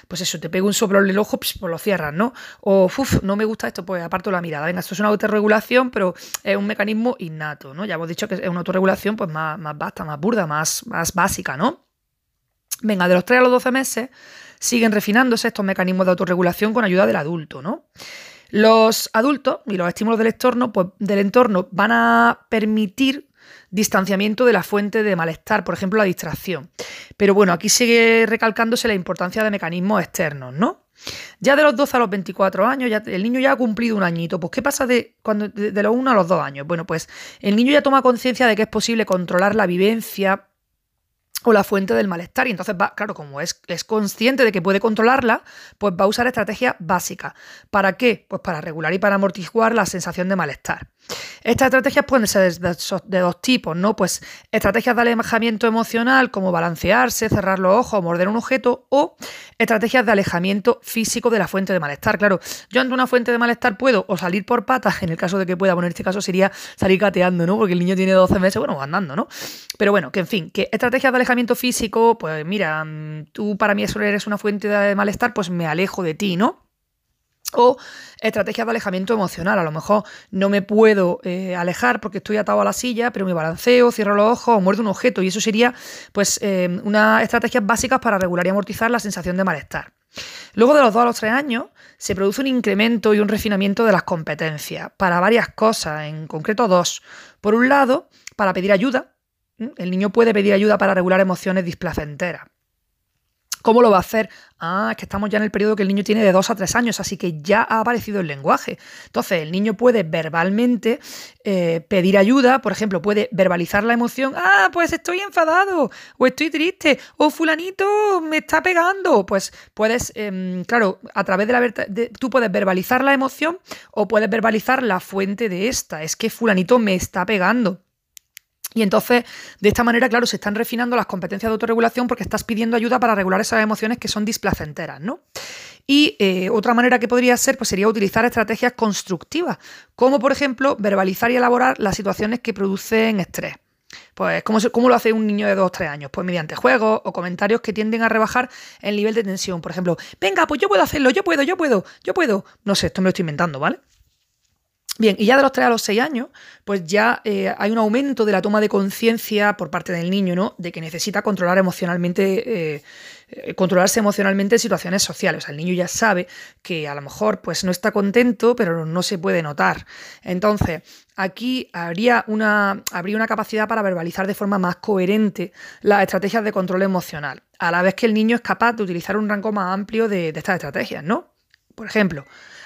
Pues eso, te pego un soplo en el ojo, pues, lo cierras, ¿no? O, uff, no me gusta esto, pues aparto la mirada. Venga, esto es una autorregulación, pero es un mecanismo innato, ¿no? Ya hemos dicho que es una autorregulación pues más, más vasta, más burda, más, más básica, ¿no? Venga, de los 3 a los 12 meses siguen refinándose estos mecanismos de autorregulación con ayuda del adulto, ¿no? Los adultos y los estímulos del entorno, pues, del entorno van a permitir distanciamiento de la fuente de malestar, por ejemplo, la distracción. Pero bueno, aquí sigue recalcándose la importancia de mecanismos externos, ¿no? Ya de los 12 a los 24 años, ya, el niño ya ha cumplido un añito. Pues, ¿qué pasa de, cuando, de los 1 a los 2 años? Bueno, pues el niño ya toma conciencia de que es posible controlar la vivencia o la fuente del malestar. Y entonces va, claro, como es, es, consciente de que puede controlarla, pues va a usar estrategias básicas. ¿Para qué? Pues para regular y para amortiguar la sensación de malestar. Estas estrategias pueden ser de, dos tipos, ¿no? Pues estrategias de alejamiento emocional, como balancearse, cerrar los ojos, morder un objeto, o estrategias de alejamiento físico de la fuente de malestar. Claro, yo ante una fuente de malestar puedo o salir por patas, en el caso de que pueda, bueno, en este caso sería salir gateando, ¿no? Porque el niño tiene 12 meses, bueno, andando, ¿no? Pero bueno, que en fin, que estrategias de alejamiento físico, pues mira, mm, tú para mí eso eres una fuente de malestar, pues me alejo de ti, ¿no? O estrategias de alejamiento emocional. A lo mejor no me puedo eh, alejar porque estoy atado a la silla, pero me balanceo, cierro los ojos o muerdo un objeto. Y eso sería, pues, eh, unas estrategias básicas para regular y amortizar la sensación de malestar. Luego de los 2 a los 3 años se produce un incremento y un refinamiento de las competencias para varias cosas, en concreto dos. Por un lado, para pedir ayuda. El niño puede pedir ayuda para regular emociones displacenteras. ¿Cómo lo va a hacer? Ah, es que estamos ya en el periodo que el niño tiene de 2 a 3 años, así que ya ha aparecido el lenguaje. Entonces, el niño puede verbalmente eh, pedir ayuda, por ejemplo, puede verbalizar la emoción, ah, pues estoy enfadado, o estoy triste, o fulanito me está pegando. Pues puedes, em, claro, a través de la... De, tú puedes verbalizar la emoción o puedes verbalizar la fuente de esta. Es que fulanito me está pegando. Y entonces, de esta manera, claro, se están refinando las competencias de autorregulación porque estás pidiendo ayuda para regular esas emociones que son displacenteras, ¿no? Y eh, otra manera que podría ser, pues sería utilizar estrategias constructivas, como por ejemplo, verbalizar y elaborar las situaciones que producen estrés. Pues, ¿cómo, ¿cómo, lo hace un niño de 2 o 3 años? Pues mediante juegos o comentarios que tienden a rebajar el nivel de tensión. Por ejemplo, venga, pues yo puedo hacerlo, yo puedo, yo puedo, yo puedo. No sé, esto me lo estoy inventando, ¿vale? Bien, y ya de los 3 a los 6 años, pues ya eh, hay un aumento de la toma de conciencia por parte del niño, ¿no? De que necesita controlar emocionalmente, eh, eh, controlarse emocionalmente en situaciones sociales. O sea, el niño ya sabe que a lo mejor pues no está contento, pero no se puede notar. Entonces, aquí habría una, habría una capacidad para verbalizar de forma más coherente las estrategias de control emocional, a la vez que el niño es capaz de utilizar un rango más amplio de, de estas estrategias, ¿no? Por ejemplo,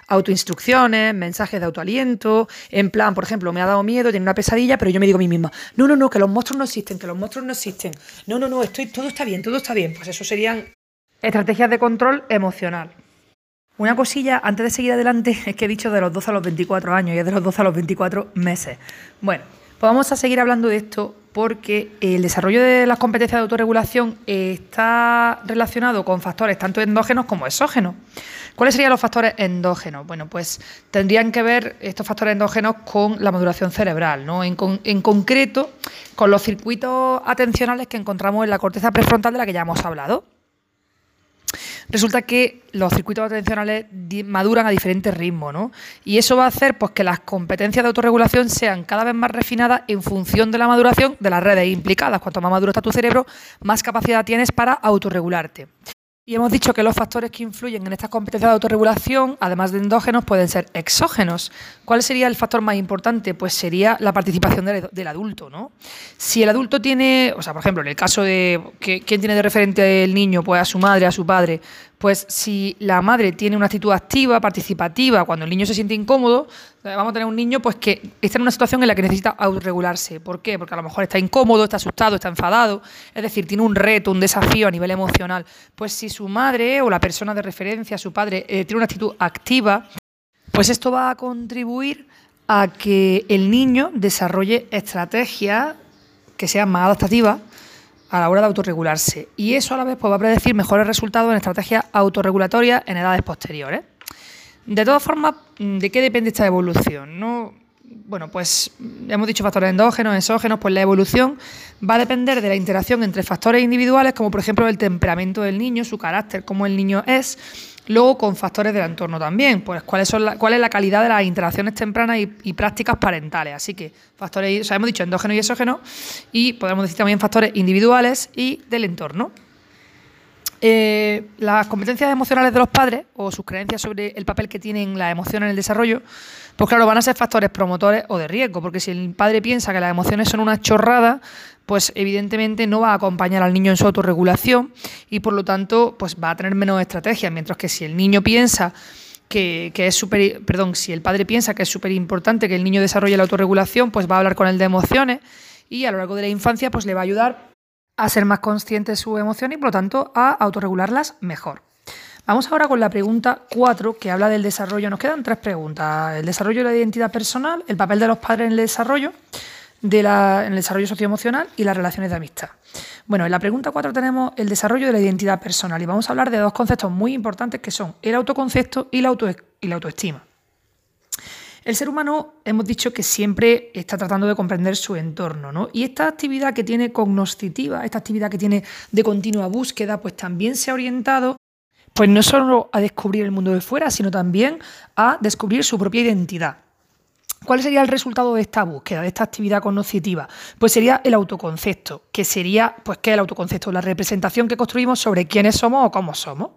autoinstrucciones, mensajes de autoaliento, en plan, por ejemplo, me ha dado miedo, tiene una pesadilla, pero yo me digo a mí misma, no, no, no, que los monstruos no existen, que los monstruos no existen, no, no, no, estoy, todo está bien, todo está bien. Pues eso serían estrategias de control emocional. Una cosilla, antes de seguir adelante, es que he dicho de los 12 a los 24 años y es de los 12 a los 24 meses. Bueno, pues vamos a seguir hablando de esto porque el desarrollo de las competencias de autorregulación está relacionado con factores tanto endógenos como exógenos. ¿Cuáles serían los factores endógenos? Bueno, pues tendrían que ver estos factores endógenos con la maduración cerebral, ¿no? En, en concreto, con los circuitos atencionales que encontramos en la corteza prefrontal de la que ya hemos hablado. Resulta que los circuitos atencionales maduran a diferentes ritmos, ¿no? Y eso va a hacer pues, que las competencias de autorregulación sean cada vez más refinadas en función de la maduración de las redes implicadas. Cuanto más maduro está tu cerebro, más capacidad tienes para autorregularte. Y hemos dicho que los factores que influyen en estas competencias de autorregulación, además de endógenos, pueden ser exógenos. ¿Cuál sería el factor más importante? Pues sería la participación del, adulto, ¿no? Si el adulto tiene, o sea, por ejemplo, en el caso de que, quién tiene de referente el niño, pues a su madre, a su padre, pues si la madre tiene una actitud activa, participativa, cuando el niño se siente incómodo, vamos a tener un niño pues que está en una situación en la que necesita autorregularse. ¿Por qué? Porque a lo mejor está incómodo, está asustado, está enfadado, es decir, tiene un reto, un desafío a nivel emocional. Pues si su madre o la persona de referencia, su padre, eh, tiene una actitud activa, pues esto va a contribuir a que el niño desarrolle estrategias que sean más adaptativas a la hora de autorregularse. Y eso a la vez pues, va a predecir mejores resultados en estrategias autorregulatorias en edades posteriores. De todas formas, ¿de qué depende esta evolución? ¿No? Bueno, pues hemos dicho factores endógenos, exógenos, pues la evolución va a depender de la interacción entre factores individuales, como por ejemplo el temperamento del niño, su carácter, cómo el niño es, Luego con factores del entorno también, pues cuáles son cuál es la calidad de las interacciones tempranas y, prácticas parentales. Así que factores, o sea, hemos dicho endógeno y exógeno, y podemos decir también factores individuales y del entorno. Eh, las competencias emocionales de los padres o sus creencias sobre el papel que tienen las emociones en el desarrollo, pues claro, van a ser factores promotores o de riesgo, porque si el padre piensa que las emociones son una chorrada, pues evidentemente no va a acompañar al niño en su autorregulación y por lo tanto pues va a tener menos estrategias, mientras que si el niño piensa que, es súper, perdón, si el padre piensa que es súper importante que el niño desarrolle la autorregulación, pues va a hablar con él de emociones y a lo largo de la infancia pues le va a ayudar a ser más consciente de su emoción y por lo tanto a autorregularlas mejor. Vamos ahora con la pregunta 4 que habla del desarrollo. Nos quedan tres preguntas. El desarrollo de la identidad personal, el papel de los padres en el desarrollo de en el desarrollo socioemocional y las relaciones de amistad. Bueno, en la pregunta 4 tenemos el desarrollo de la identidad personal y vamos a hablar de dos conceptos muy importantes que son el autoconcepto y la, y la autoestima. El ser humano hemos dicho que siempre está tratando de comprender su entorno, ¿no? Y esta actividad que tiene cognoscitiva, esta actividad que tiene de continua búsqueda, pues también se ha orientado pues no solo a descubrir el mundo de fuera, sino también a descubrir su propia identidad. ¿Cuál sería el resultado de esta búsqueda, de esta actividad cognitiva? Pues sería el autoconcepto, que sería, pues, ¿qué es el autoconcepto? La representación que construimos sobre quiénes somos o cómo somos.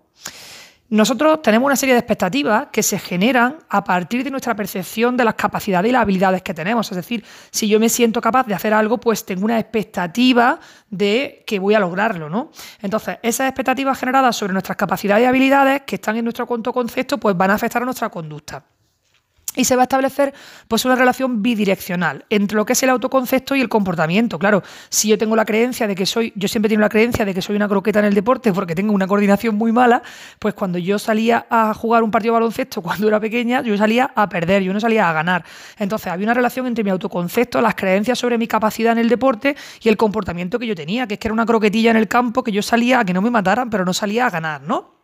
Nosotros tenemos una serie de expectativas que se generan a partir de nuestra percepción de las capacidades y las habilidades que tenemos. Es decir, si yo me siento capaz de hacer algo, pues tengo una expectativa de que voy a lograrlo, ¿no? Entonces, esas expectativas generadas sobre nuestras capacidades y habilidades que están en nuestro autoconcepto, pues van a afectar a nuestra conducta y se va a establecer pues una relación bidireccional entre lo que es el autoconcepto y el comportamiento. Claro, si yo tengo la creencia de que soy, yo siempre tengo la creencia de que soy una croqueta en el deporte porque tengo una coordinación muy mala, pues cuando yo salía a jugar un partido de baloncesto cuando era pequeña, yo salía a perder, yo no salía a ganar. Entonces había una relación entre mi autoconcepto, las creencias sobre mi capacidad en el deporte y el comportamiento que yo tenía, que es que era una croquetilla en el campo que yo salía a que no me mataran, pero no salía a ganar, ¿no?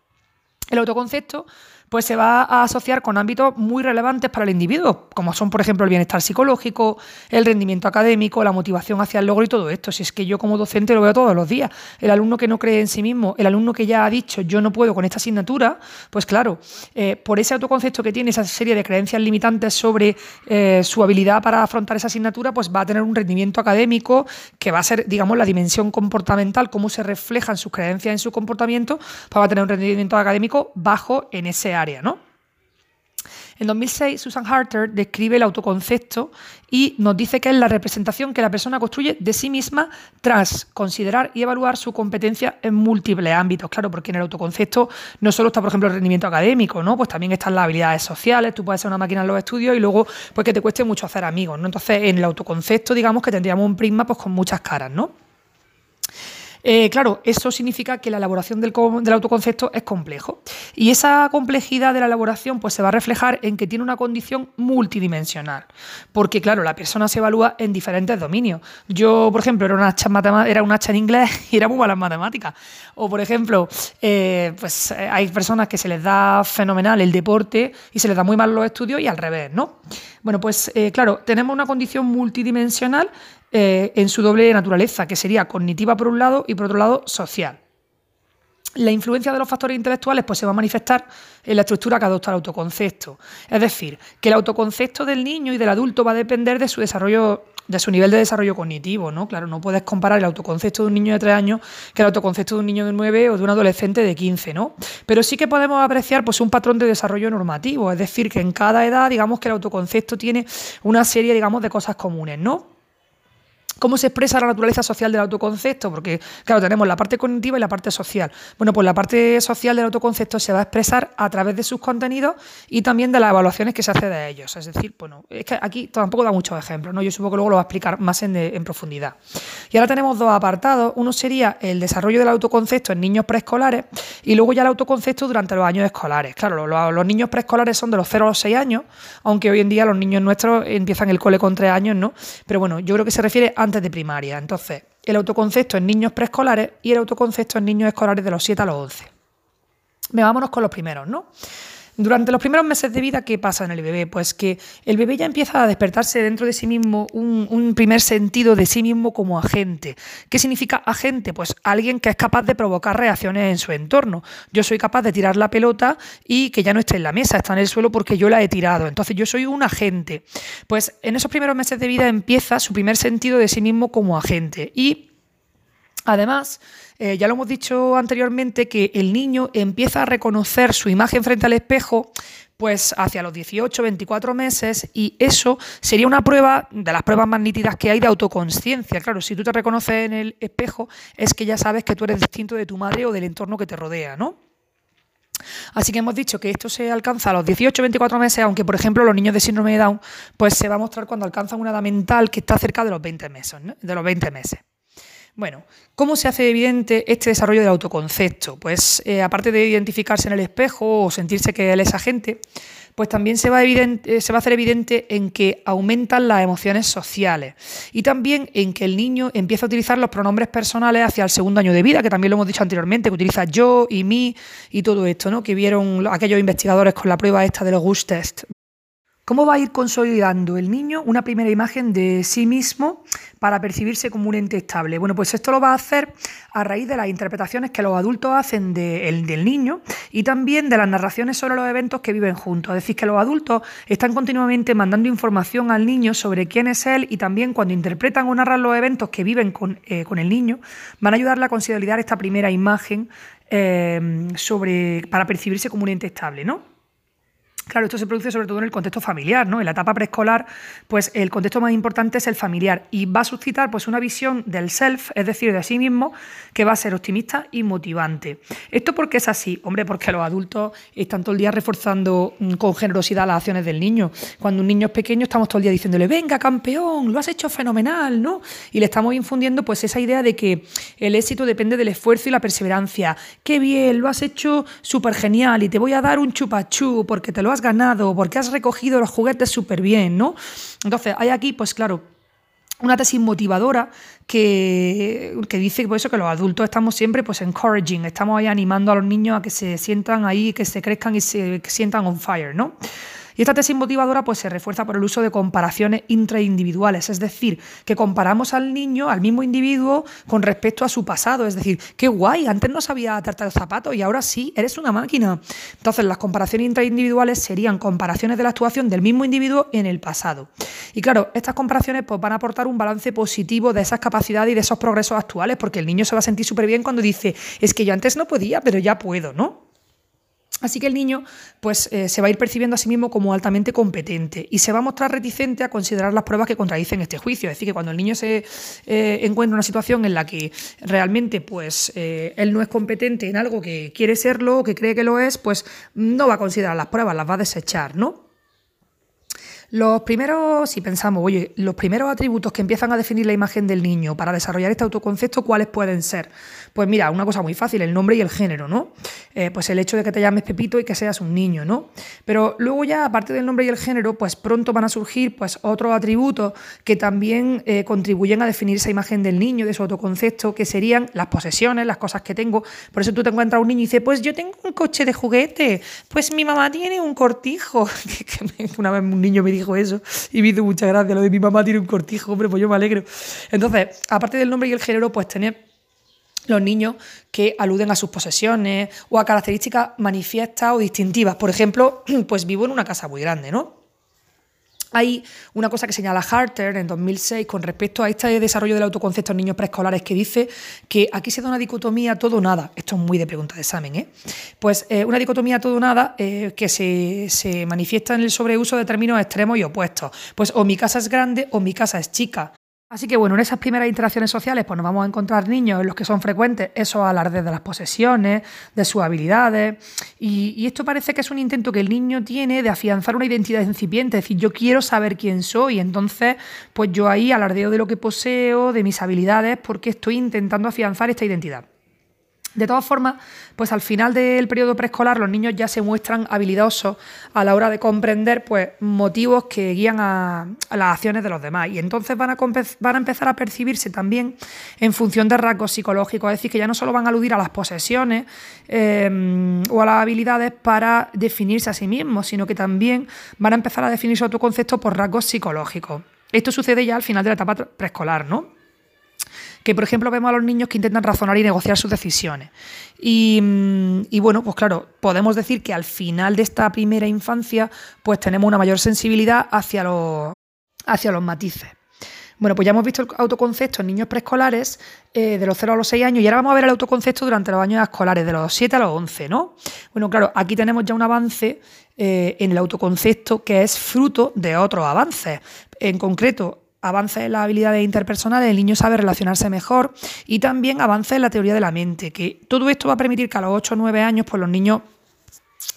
El autoconcepto pues se va a asociar con ámbitos muy relevantes para el individuo, como son, por ejemplo, el bienestar psicológico, el rendimiento académico, la motivación hacia el logro y todo esto. Si es que yo como docente lo veo todos los días. El alumno que no cree en sí mismo, el alumno que ya ha dicho yo no puedo con esta asignatura, pues claro, eh, por ese autoconcepto que tiene, esa serie de creencias limitantes sobre eh, su habilidad para afrontar esa asignatura, pues va a tener un rendimiento académico que va a ser, digamos, la dimensión comportamental, cómo se reflejan sus creencias en su comportamiento, pues va a tener un rendimiento académico bajo en ese área, ¿no? En 2006, Susan Harter describe el autoconcepto y nos dice que es la representación que la persona construye de sí misma tras considerar y evaluar su competencia en múltiples ámbitos. Claro, porque en el autoconcepto no solo está, por ejemplo, el rendimiento académico, ¿no? Pues también están las habilidades sociales, tú puedes ser una máquina en los estudios y luego pues que te cueste mucho hacer amigos, ¿no? Entonces, en el autoconcepto, digamos que tendríamos un prisma pues con muchas caras, ¿no? Eh, claro, eso significa que la elaboración del, autoconcepto es complejo. Y esa complejidad de la elaboración pues, se va a reflejar en que tiene una condición multidimensional. Porque, claro, la persona se evalúa en diferentes dominios. Yo, por ejemplo, era una hacha, hacha en inglés y era muy mala en matemáticas. O, por ejemplo, eh, pues eh, hay personas que se les da fenomenal el deporte y se les da muy mal los estudios y al revés, ¿no? Bueno, pues claro, tenemos una condición multidimensional eh, en su doble naturaleza, que sería cognitiva por un lado y por otro lado social. la influencia de los factores intelectuales pues, se va a manifestar en la estructura que adopta el autoconcepto. Es decir, que el autoconcepto del niño y del adulto va a depender de su desarrollo, de su nivel de desarrollo cognitivo, ¿no? Claro, no puedes comparar el autoconcepto de un niño de 3 años que el autoconcepto de un niño de 9 o de un adolescente de 15, ¿no? Pero sí que podemos apreciar pues, un patrón de desarrollo normativo, es decir, que en cada edad, digamos que el autoconcepto tiene una serie, digamos, de cosas comunes, ¿no? ¿Cómo se expresa la naturaleza social del autoconcepto? Porque, claro, tenemos la parte cognitiva y la parte social. Bueno, pues la parte social del autoconcepto se va a expresar a través de sus contenidos y también de las evaluaciones que se hace de ellos. Es decir, bueno, es que aquí tampoco da muchos ejemplos, ¿no? Yo supongo que luego lo va a explicar más en, profundidad. Y ahora tenemos dos apartados. Uno sería el desarrollo del autoconcepto en niños preescolares y luego ya el autoconcepto durante los años escolares. Claro, los, los niños preescolares son de los 0 a los 6 años, aunque hoy en día los niños nuestros empiezan el cole con 3 años, ¿no? Pero bueno, yo creo que se refiere a antes de primaria. Entonces, el autoconcepto en niños preescolares y el autoconcepto en niños escolares de los 7 a los 11. Me vámonos con los primeros, ¿no? Durante los primeros meses de vida, ¿qué pasa en el bebé? Pues que el bebé ya empieza a despertarse dentro de sí mismo un, primer sentido de sí mismo como agente. ¿Qué significa agente? Pues alguien que es capaz de provocar reacciones en su entorno. Yo soy capaz de tirar la pelota y que ya no esté en la mesa, está en el suelo porque yo la he tirado. Entonces yo soy un agente. Pues en esos primeros meses de vida empieza su primer sentido de sí mismo como agente. Y además eh, ya lo hemos dicho anteriormente que el niño empieza a reconocer su imagen frente al espejo pues hacia los 18, 24 meses y eso sería una prueba de las pruebas más nítidas que hay de autoconsciencia. Claro, si tú te reconoces en el espejo es que ya sabes que tú eres distinto de tu madre o del entorno que te rodea, ¿no? Así que hemos dicho que esto se alcanza a los 18 24 meses, aunque por ejemplo los niños de síndrome de Down pues se va a mostrar cuando alcanzan una edad mental que está cerca de los 20 meses, de los 20 meses. Bueno, ¿cómo se hace evidente este desarrollo del autoconcepto? Pues eh, aparte de identificarse en el espejo o sentirse que él es agente, pues también se va, eh, se va, a hacer evidente en que aumentan las emociones sociales y también en que el niño empieza a utilizar los pronombres personales hacia el segundo año de vida, que también lo hemos dicho anteriormente, que utiliza yo y mí y todo esto, ¿no? que vieron aquellos investigadores con la prueba esta de los GUS test. ¿Cómo va a ir consolidando el niño una primera imagen de sí mismo para percibirse como un ente estable? Bueno, pues esto lo va a hacer a raíz de las interpretaciones que los adultos hacen del niño y también de las narraciones sobre los eventos que viven juntos. Es decir, que los adultos están continuamente mandando información al niño sobre quién es él y también cuando interpretan o narran los eventos que viven con, eh, el niño, van a ayudarle a consolidar esta primera imagen eh, sobre, para percibirse como un ente estable, ¿no? Claro, esto se produce sobre todo en el contexto familiar, ¿no? En la etapa preescolar, pues el contexto más importante es el familiar y va a suscitar pues una visión del self, es decir, de sí mismo, que va a ser optimista y motivante. ¿Esto por qué es así? Hombre, porque los adultos están todo el día reforzando mm, con generosidad las acciones del niño. Cuando un niño es pequeño estamos todo el día diciéndole, venga, campeón, lo has hecho fenomenal, ¿no? Y le estamos infundiendo pues esa idea de que el éxito depende del esfuerzo y la perseverancia. Qué bien, lo has hecho súper genial y te voy a dar un chupachú porque te lo has ganado, porque has recogido los juguetes súper bien, ¿no? Entonces, hay aquí, pues claro, una tesis motivadora que, que, dice por eso que los adultos estamos siempre pues encouraging, estamos ahí animando a los niños a que se sientan ahí, que se crezcan y se sientan on fire, ¿no? Y esta tesis motivadora pues, se refuerza por el uso de comparaciones intraindividuales, es decir, que comparamos al niño, al mismo individuo, con respecto a su pasado. Es decir, qué guay, antes no sabía tratar el zapato y ahora sí, eres una máquina. Entonces, las comparaciones intraindividuales serían comparaciones de la actuación del mismo individuo en el pasado. Y claro, estas comparaciones pues, van a aportar un balance positivo de esas capacidades y de esos progresos actuales, porque el niño se va a sentir súper bien cuando dice, es que yo antes no podía, pero ya puedo, ¿no? Así que el niño pues, eh, se va a ir percibiendo a sí mismo como altamente competente y se va a mostrar reticente a considerar las pruebas que contradicen este juicio. Es decir, que cuando el niño se eh, encuentra en una situación en la que realmente pues, eh, él no es competente en algo que quiere serlo o que cree que lo es, pues no va a considerar las pruebas, las va a desechar, ¿no? Los primeros, si pensamos, oye, los primeros atributos que empiezan a definir la imagen del niño para desarrollar este autoconcepto, ¿cuáles pueden ser? Pues mira, una cosa muy fácil, el nombre y el género, ¿no? Eh, pues el hecho de que te llames Pepito y que seas un niño, ¿no? Pero luego ya, aparte del nombre y el género, pues pronto van a surgir pues otros atributos que también eh, contribuyen a definir esa imagen del niño, de su autoconcepto, que serían las posesiones, las cosas que tengo. Por eso tú te encuentras un niño y dices, pues yo tengo un coche de juguete, pues mi mamá tiene un cortijo. una vez un niño me dijo, dijo eso y me hizo mucha gracia lo de mi mamá tiene un cortijo, hombre, pues yo me alegro. Entonces, aparte del nombre y el género, pues tener los niños que aluden a sus posesiones o a características manifiestas o distintivas. Por ejemplo, pues vivo en una casa muy grande, ¿no? Hay una cosa que señala Harter en 2006 con respecto a este desarrollo del autoconcepto en niños preescolares que dice que aquí se da una dicotomía todo o nada. Esto es muy de pregunta de examen, ¿eh? Pues eh, una dicotomía todo o nada eh, que se, se manifiesta en el sobreuso de términos extremos y opuestos. Pues o mi casa es grande o mi casa es chica. Así que bueno, en esas primeras interacciones sociales pues nos vamos a encontrar niños en los que son frecuentes esos alardes de las posesiones, de sus habilidades y, esto parece que es un intento que el niño tiene de afianzar una identidad incipiente, es decir, yo quiero saber quién soy, entonces pues yo ahí alardeo de lo que poseo, de mis habilidades, porque estoy intentando afianzar esta identidad. De todas formas, pues al final del periodo preescolar los niños ya se muestran habilidosos a la hora de comprender pues, motivos que guían a, las acciones de los demás y entonces van a, van a, empezar a percibirse también en función de rasgos psicológicos, es decir, que ya no solo van a aludir a las posesiones eh, o a las habilidades para definirse a sí mismos, sino que también van a empezar a definir su autoconcepto por rasgos psicológicos. Esto sucede ya al final de la etapa preescolar, ¿no? Que por ejemplo vemos a los niños que intentan razonar y negociar sus decisiones. Mm, y, bueno, pues claro, podemos decir que al final de esta primera infancia, pues tenemos una mayor sensibilidad hacia los, hacia los matices. Bueno, pues ya hemos visto el autoconcepto en niños preescolares eh, de los 0 a los 6 años y ahora vamos a ver el autoconcepto durante los años escolares, de los 7 a los 11, ¿no? Bueno, claro, aquí tenemos ya un avance eh, en el autoconcepto que es fruto de otros avances. En concreto, avance en las habilidades interpersonales, el niño sabe relacionarse mejor y también avance en la teoría de la mente, que todo esto va a permitir que a los 8 o 9 años pues los niños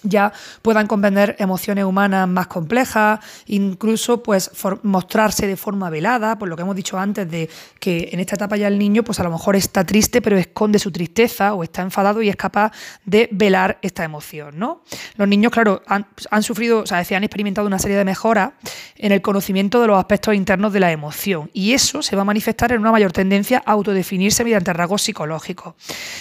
ya puedan comprender emociones humanas más complejas, incluso pues mostrarse de forma velada, por lo que hemos dicho antes de que en esta etapa ya el niño pues a lo mejor está triste pero esconde su tristeza o está enfadado y es capaz de velar esta emoción, ¿no? Los niños, claro, han, sufrido, o sea, han experimentado una serie de mejoras en el conocimiento de los aspectos internos de la emoción y eso se va a manifestar en una mayor tendencia a autodefinirse mediante rasgos psicológicos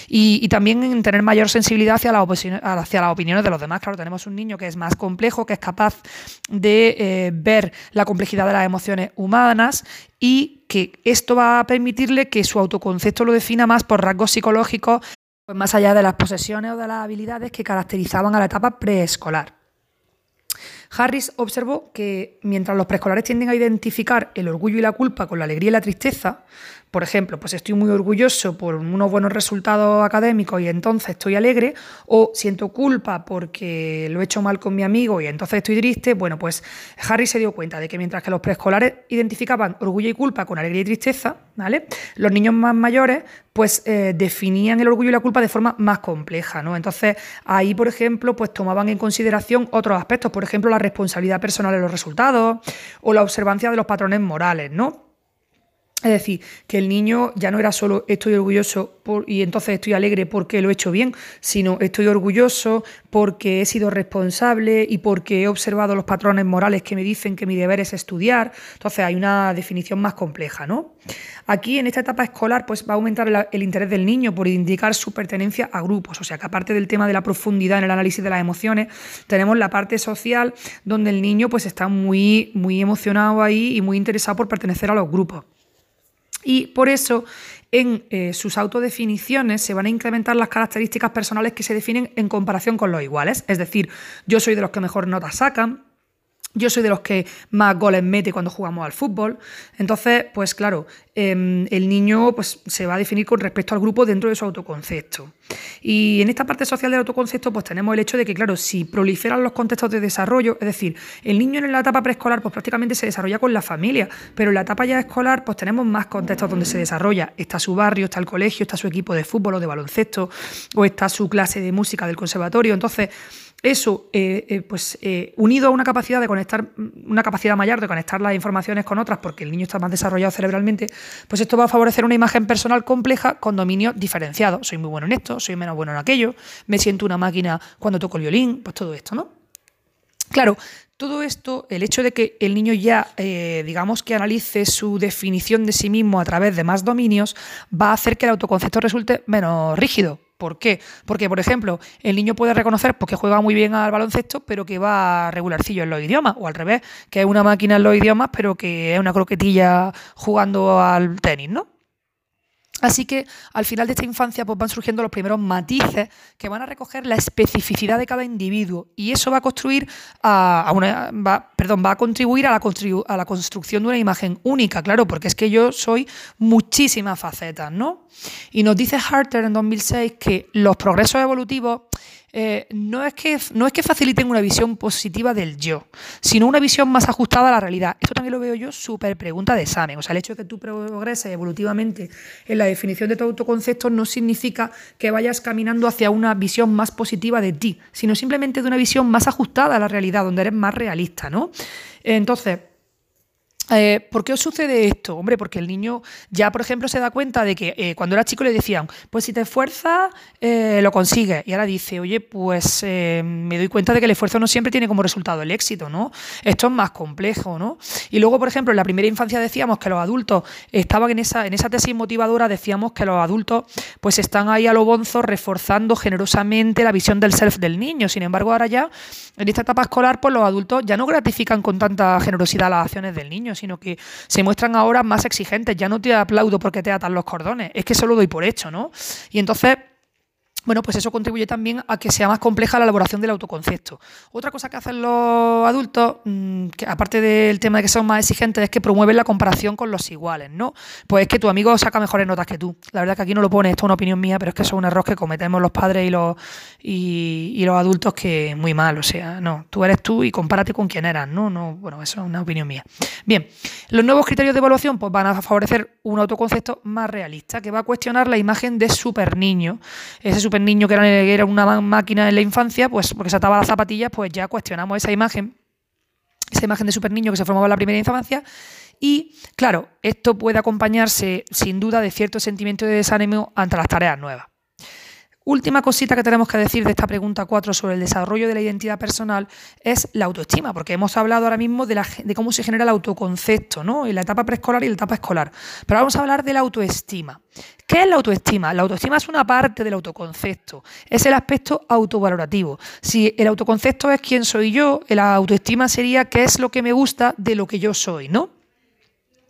y, también en tener mayor sensibilidad hacia, hacia las opiniones de los demás, claro, tenemos un niño que es más complejo, que es capaz de eh, ver la complejidad de las emociones humanas y que esto va a permitirle que su autoconcepto lo defina más por rasgos psicológicos, pues más allá de las posesiones o de las habilidades que caracterizaban a la etapa preescolar. Harris observó que mientras los preescolares tienden a identificar el orgullo y la culpa con la alegría y la tristeza, por ejemplo, pues estoy muy orgulloso por unos buenos resultados académicos y entonces estoy alegre, o siento culpa porque lo he hecho mal con mi amigo y entonces estoy triste, bueno, pues Harry se dio cuenta de que mientras que los preescolares identificaban orgullo y culpa con alegría y tristeza, ¿vale? Los niños más mayores pues eh, definían el orgullo y la culpa de forma más compleja, ¿no? Entonces ahí, por ejemplo, pues tomaban en consideración otros aspectos, por ejemplo, la responsabilidad personal en los resultados o la observancia de los patrones morales, ¿no? Es decir, que el niño ya no era solo estoy orgulloso y entonces estoy alegre porque lo he hecho bien, sino estoy orgulloso porque he sido responsable y porque he observado los patrones morales que me dicen que mi deber es estudiar. Entonces hay una definición más compleja, ¿no? Aquí en esta etapa escolar pues va a aumentar el, interés del niño por indicar su pertenencia a grupos, o sea que aparte del tema de la profundidad en el análisis de las emociones, tenemos la parte social donde el niño pues está muy, muy emocionado ahí y muy interesado por pertenecer a los grupos. Y por eso en eh, sus autodefiniciones se van a incrementar las características personales que se definen en comparación con los iguales. Es decir, yo soy de los que mejor notas sacan, yo soy de los que más goles mete cuando jugamos al fútbol. Entonces, pues claro, em, el niño pues, se va a definir con respecto al grupo dentro de su autoconcepto. Y en esta parte social del autoconcepto, pues tenemos el hecho de que, claro, si proliferan los contextos de desarrollo, es decir, el niño en la etapa preescolar, pues prácticamente se desarrolla con la familia, pero en la etapa ya escolar, pues tenemos más contextos donde se desarrolla. Está su barrio, está el colegio, está su equipo de fútbol o de baloncesto, o está su clase de música del conservatorio. Entonces, eso, eh, eh, pues eh, unido a una capacidad de conectar, una capacidad mayor de conectar las informaciones con otras, porque el niño está más desarrollado cerebralmente, pues esto va a favorecer una imagen personal compleja con dominio diferenciado. Soy muy bueno en esto, soy menos bueno en aquello, me siento una máquina cuando toco el violín, pues todo esto, ¿no? Claro, todo esto, el hecho de que el niño ya, digamos que analice su definición de sí mismo a través de más dominios, va a hacer que el autoconcepto resulte menos rígido, ¿Por qué? Porque, por ejemplo, el niño puede reconocer porque juega muy bien al baloncesto, pero que va regularcillo en los idiomas, o al revés, que es una máquina en los idiomas, pero que es una croquetilla jugando al tenis, ¿no? Así que al final de esta infancia pues van surgiendo los primeros matices que van a recoger la especificidad de cada individuo y eso va a construir a, una, perdón, va a contribuir a la, a la construcción de una imagen única, claro, porque es que yo soy muchísimas facetas, ¿no? Y nos dice Harter en 2006 que los progresos evolutivos eh, no, es que, no es que faciliten una visión positiva del yo, sino una visión más ajustada a la realidad. Esto también lo veo yo súper pregunta de examen. O sea, el hecho de que tú progreses evolutivamente en la definición de tu autoconcepto no significa que vayas caminando hacia una visión más positiva de ti, sino simplemente de una visión más ajustada a la realidad, donde eres más realista, ¿no? Entonces, eh, ¿Por qué os sucede esto? Hombre, porque el niño ya, por ejemplo, se da cuenta de que eh, cuando era chico le decían, pues si te esfuerzas, eh, lo consigues. Y ahora dice, oye, pues me doy cuenta de que el esfuerzo no siempre tiene como resultado el éxito, ¿no? Esto es más complejo, ¿no? Y luego, por ejemplo, en la primera infancia decíamos que los adultos estaban en esa, en esa tesis motivadora, decíamos que los adultos pues están ahí a lo bonzo reforzando generosamente la visión del self del niño. Sin embargo, ahora ya, en esta etapa escolar, pues los adultos ya no gratifican con tanta generosidad las acciones del niño sino que se muestran ahora más exigentes. Ya no te aplaudo porque te atan los cordones, es que solo doy por hecho, ¿no? Y entonces bueno, pues eso contribuye también a que sea más compleja la elaboración del autoconcepto. Otra cosa que hacen los adultos, mm, que aparte del tema de que son más exigentes, es que promueven la comparación con los iguales, ¿no? Pues es que tu amigo saca mejores notas que tú. La verdad que aquí no lo pone, esto es una opinión mía, pero es que eso es un error que cometemos los padres y los, y, los adultos que muy mal, o sea, no, tú eres tú y compárate con quien eras, ¿no? no Bueno, eso es una opinión mía. Bien, los nuevos criterios de evaluación pues van a favorecer un autoconcepto más realista, que va a cuestionar la imagen de super niño, ese niño que era, una máquina en la infancia, pues porque se ataba las zapatillas, pues ya cuestionamos esa imagen, esa imagen de super niño que se formaba en la primera infancia. Y claro, esto puede acompañarse sin duda de cierto sentimiento de desánimo ante las tareas nuevas. Última cosita que tenemos que decir de esta pregunta 4 sobre el desarrollo de la identidad personal es la autoestima, porque hemos hablado ahora mismo de, cómo se genera el autoconcepto, ¿no? En la etapa preescolar y la etapa escolar. Pero vamos a hablar de la autoestima. ¿Qué es la autoestima? La autoestima es una parte del autoconcepto, es el aspecto autovalorativo. Si el autoconcepto es quién soy yo, la autoestima sería qué es lo que me gusta de lo que yo soy, ¿no?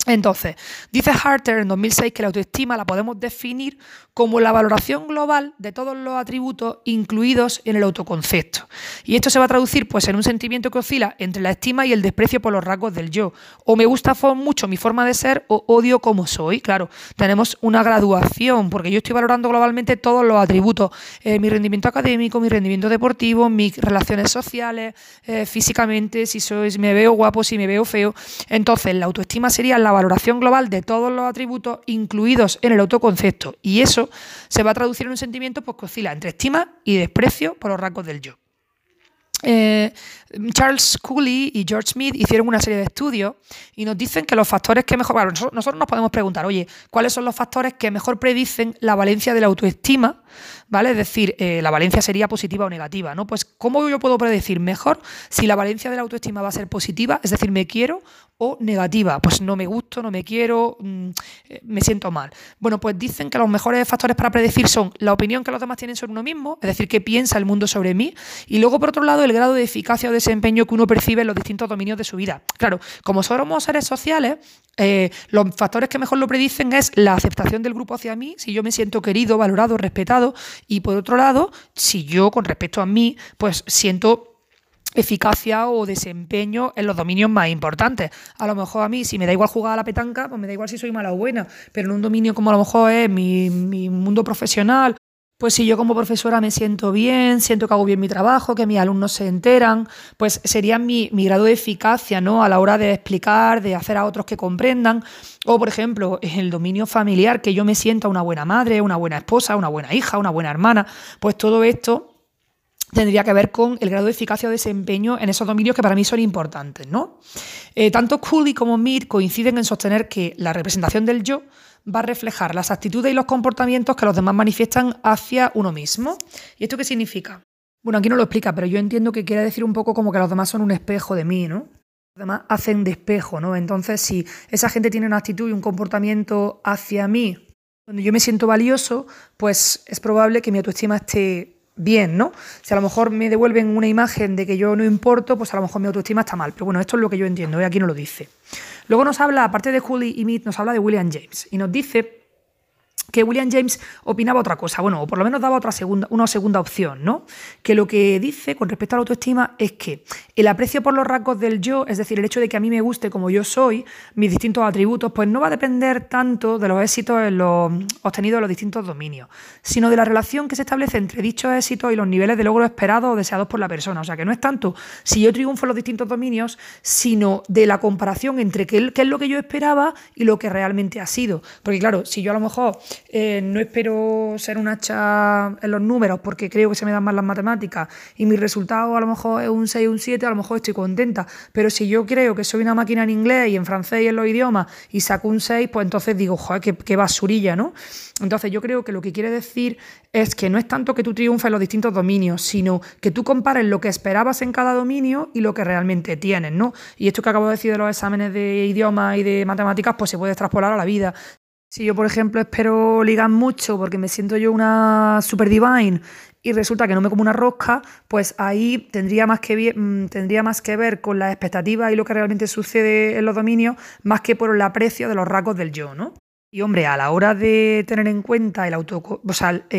Entonces, dice Harter en 2006 que la autoestima la podemos definir como la valoración global de todos los atributos incluidos en el autoconcepto. Y esto se va a traducir pues, en un sentimiento que oscila entre la estima y el desprecio por los rasgos del yo. O me gusta mucho mi forma de ser o odio como soy. Claro, tenemos una graduación porque yo estoy valorando globalmente todos los atributos. Eh, mi rendimiento académico, mi rendimiento deportivo, mis relaciones sociales, eh, físicamente, si soy, me veo guapo, si me veo feo. Entonces, la autoestima sería la valoración global de todos los atributos incluidos en el autoconcepto. Y eso se va a traducir en un sentimiento pues, que oscila entre estima y desprecio por los rasgos del yo. Eh, Charles Cooley y George Smith hicieron una serie de estudios y nos dicen que los factores que mejor. nosotros, nos podemos preguntar, oye, ¿cuáles son los factores que mejor predicen la valencia de la autoestima? ¿Vale? Es decir, eh, la valencia sería positiva o negativa, ¿no? Pues, ¿cómo yo puedo predecir mejor si la valencia de la autoestima va a ser positiva, es decir, me quiero, o negativa, pues no me gusto, no me quiero, mm, eh, me siento mal. Bueno, pues dicen que los mejores factores para predecir son la opinión que los demás tienen sobre uno mismo, es decir, qué piensa el mundo sobre mí, y luego, por otro lado, el grado de eficacia o desempeño que uno percibe en los distintos dominios de su vida. Claro, como somos seres sociales, eh, los factores que mejor lo predicen es la aceptación del grupo hacia mí, si yo me siento querido, valorado, respetado, y por otro lado, si yo con respecto a mí, pues siento eficacia o desempeño en los dominios más importantes. A lo mejor a mí, si me da igual jugar a la petanca, pues me da igual si soy mala o buena, pero en un dominio como a lo mejor es mi, mi mundo profesional, pues si yo como profesora me siento bien, siento que hago bien mi trabajo, que mis alumnos se enteran, pues sería mi, grado de eficacia ¿no? a la hora de explicar, de hacer a otros que comprendan. O, por ejemplo, en el dominio familiar, que yo me sienta una buena madre, una buena esposa, una buena hija, una buena hermana, pues todo esto tendría que ver con el grado de eficacia o desempeño en esos dominios que para mí son importantes. ¿no? Eh, tanto Cooley como Mir coinciden en sostener que la representación del yo va a reflejar las actitudes y los comportamientos que los demás manifiestan hacia uno mismo. ¿Y esto qué significa? Bueno, aquí no lo explica, pero yo entiendo que quiere decir un poco como que los demás son un espejo de mí, ¿no? Los demás hacen de espejo, ¿no? Entonces, si esa gente tiene una actitud y un comportamiento hacia mí, donde yo me siento valioso, pues es probable que mi autoestima esté bien, ¿no? Si a lo mejor me devuelven una imagen de que yo no importo, pues a lo mejor mi autoestima está mal. Pero bueno, esto es lo que yo entiendo, ¿eh? aquí no lo dice. Luego nos habla, aparte de Julie y Mead, nos habla de William James y nos dice que William James opinaba otra cosa, bueno, o por lo menos daba otra segunda, una segunda opción, ¿no? Que lo que dice con respecto a la autoestima es que el aprecio por los rasgos del yo, es decir, el hecho de que a mí me guste como yo soy, mis distintos atributos, pues no va a depender tanto de los éxitos en los, obtenidos en los distintos dominios, sino de la relación que se establece entre dichos éxitos y los niveles de logro esperados o deseados por la persona. O sea, que no es tanto si yo triunfo en los distintos dominios, sino de la comparación entre qué, qué es lo que yo esperaba y lo que realmente ha sido. Porque claro, si yo a lo mejor eh, no espero ser un hacha en los números porque creo que se me dan más las matemáticas y mi resultado a lo mejor es un 6 o un 7, a lo mejor estoy contenta. Pero si yo creo que soy una máquina en inglés y en francés y en los idiomas y saco un 6, pues entonces digo, joder, qué, basurilla, ¿no? Entonces yo creo que lo que quiere decir es que no es tanto que tú triunfes en los distintos dominios, sino que tú compares lo que esperabas en cada dominio y lo que realmente tienes, ¿no? Y esto que acabo de decir de los exámenes de idiomas y de matemáticas, pues se puede extrapolar a la vida. Si yo, por ejemplo, espero ligar mucho porque me siento yo una super divine y resulta que no me como una rosca, pues ahí tendría más que, mm, tendría más que ver con las expectativas y lo que realmente sucede en los dominios, más que por el aprecio de los rasgos del yo, ¿no? Y hombre, a la hora de tener en cuenta el,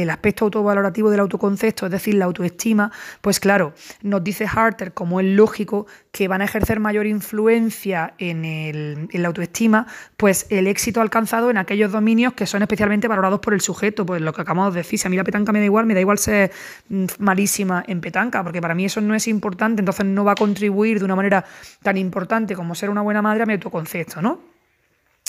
aspecto autovalorativo del autoconcepto, es decir, la autoestima, pues claro, nos dice Harter, como es lógico, que van a ejercer mayor influencia en, el, en la autoestima, pues el éxito alcanzado en aquellos dominios que son especialmente valorados por el sujeto, pues lo que acabamos de decir, si a mí la petanca me da igual, me da igual ser mm, malísima en petanca, porque para mí eso no es importante, entonces no va a contribuir de una manera tan importante como ser una buena madre a mi autoconcepto, ¿no?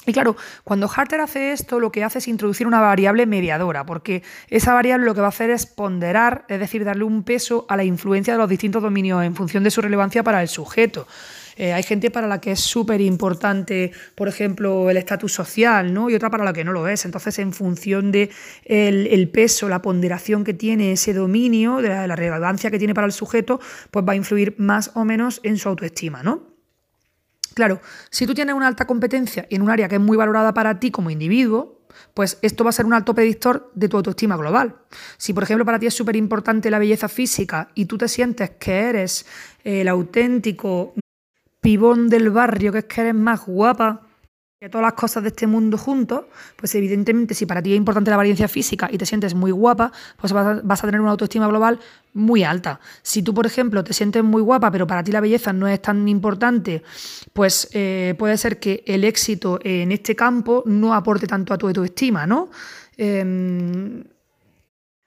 Y claro, cuando Harter hace esto, lo que hace es introducir una variable mediadora, porque esa variable lo que va a hacer es ponderar, es decir, darle un peso a la influencia de los distintos dominios en función de su relevancia para el sujeto. Eh, hay gente para la que es súper importante, por ejemplo, el estatus social, ¿no? Y otra para la que no lo es. Entonces, en función de el, peso, la ponderación que tiene ese dominio, de la, la relevancia que tiene para el sujeto, pues va a influir más o menos en su autoestima, ¿no? Claro, si tú tienes una alta competencia en un área que es muy valorada para ti como individuo, pues esto va a ser un alto predictor de tu autoestima global. Si, por ejemplo, para ti es súper importante la belleza física y tú te sientes que eres el auténtico pibón del barrio, que es que eres más guapa, todas las cosas de este mundo juntos, pues evidentemente si para ti es importante la apariencia física y te sientes muy guapa, pues vas a, tener una autoestima global muy alta. Si tú, por ejemplo, te sientes muy guapa, pero para ti la belleza no es tan importante, pues eh, puede ser que el éxito en este campo no aporte tanto a tu autoestima, ¿no? Em,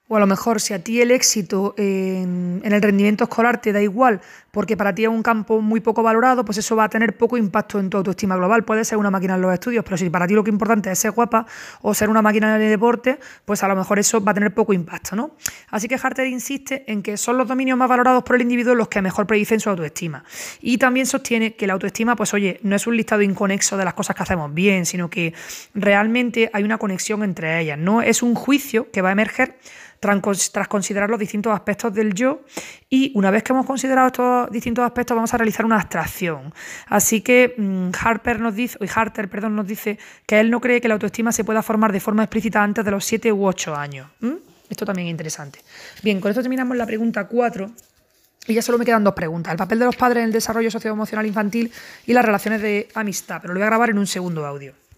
o a lo mejor si a ti el éxito en, el rendimiento escolar te da igual porque para ti es un campo muy poco valorado, pues eso va a tener poco impacto en tu autoestima global. Puede ser una máquina en los estudios, pero si para ti lo que es importante es ser guapa o ser una máquina en el deporte, pues a lo mejor eso va a tener poco impacto, ¿no? Así que Harter insiste en que son los dominios más valorados por el individuo los que mejor predicen su autoestima. Y también sostiene que la autoestima, pues oye, no es un listado inconexo de las cosas que hacemos bien, sino que realmente hay una conexión entre ellas, ¿no? Es un juicio que va a emerger tras considerar los distintos aspectos del yo y una vez que hemos considerado estos distintos aspectos vamos a realizar una abstracción. Así que mm, Harper nos dice, y Harter perdón, nos dice que él no cree que la autoestima se pueda formar de forma explícita antes de los 7 u 8 años. Esto también es interesante. Bien, con esto terminamos la pregunta 4. Y ya solo me quedan dos preguntas. El papel de los padres en el desarrollo socioemocional infantil y las relaciones de amistad. Pero lo voy a grabar en un segundo audio.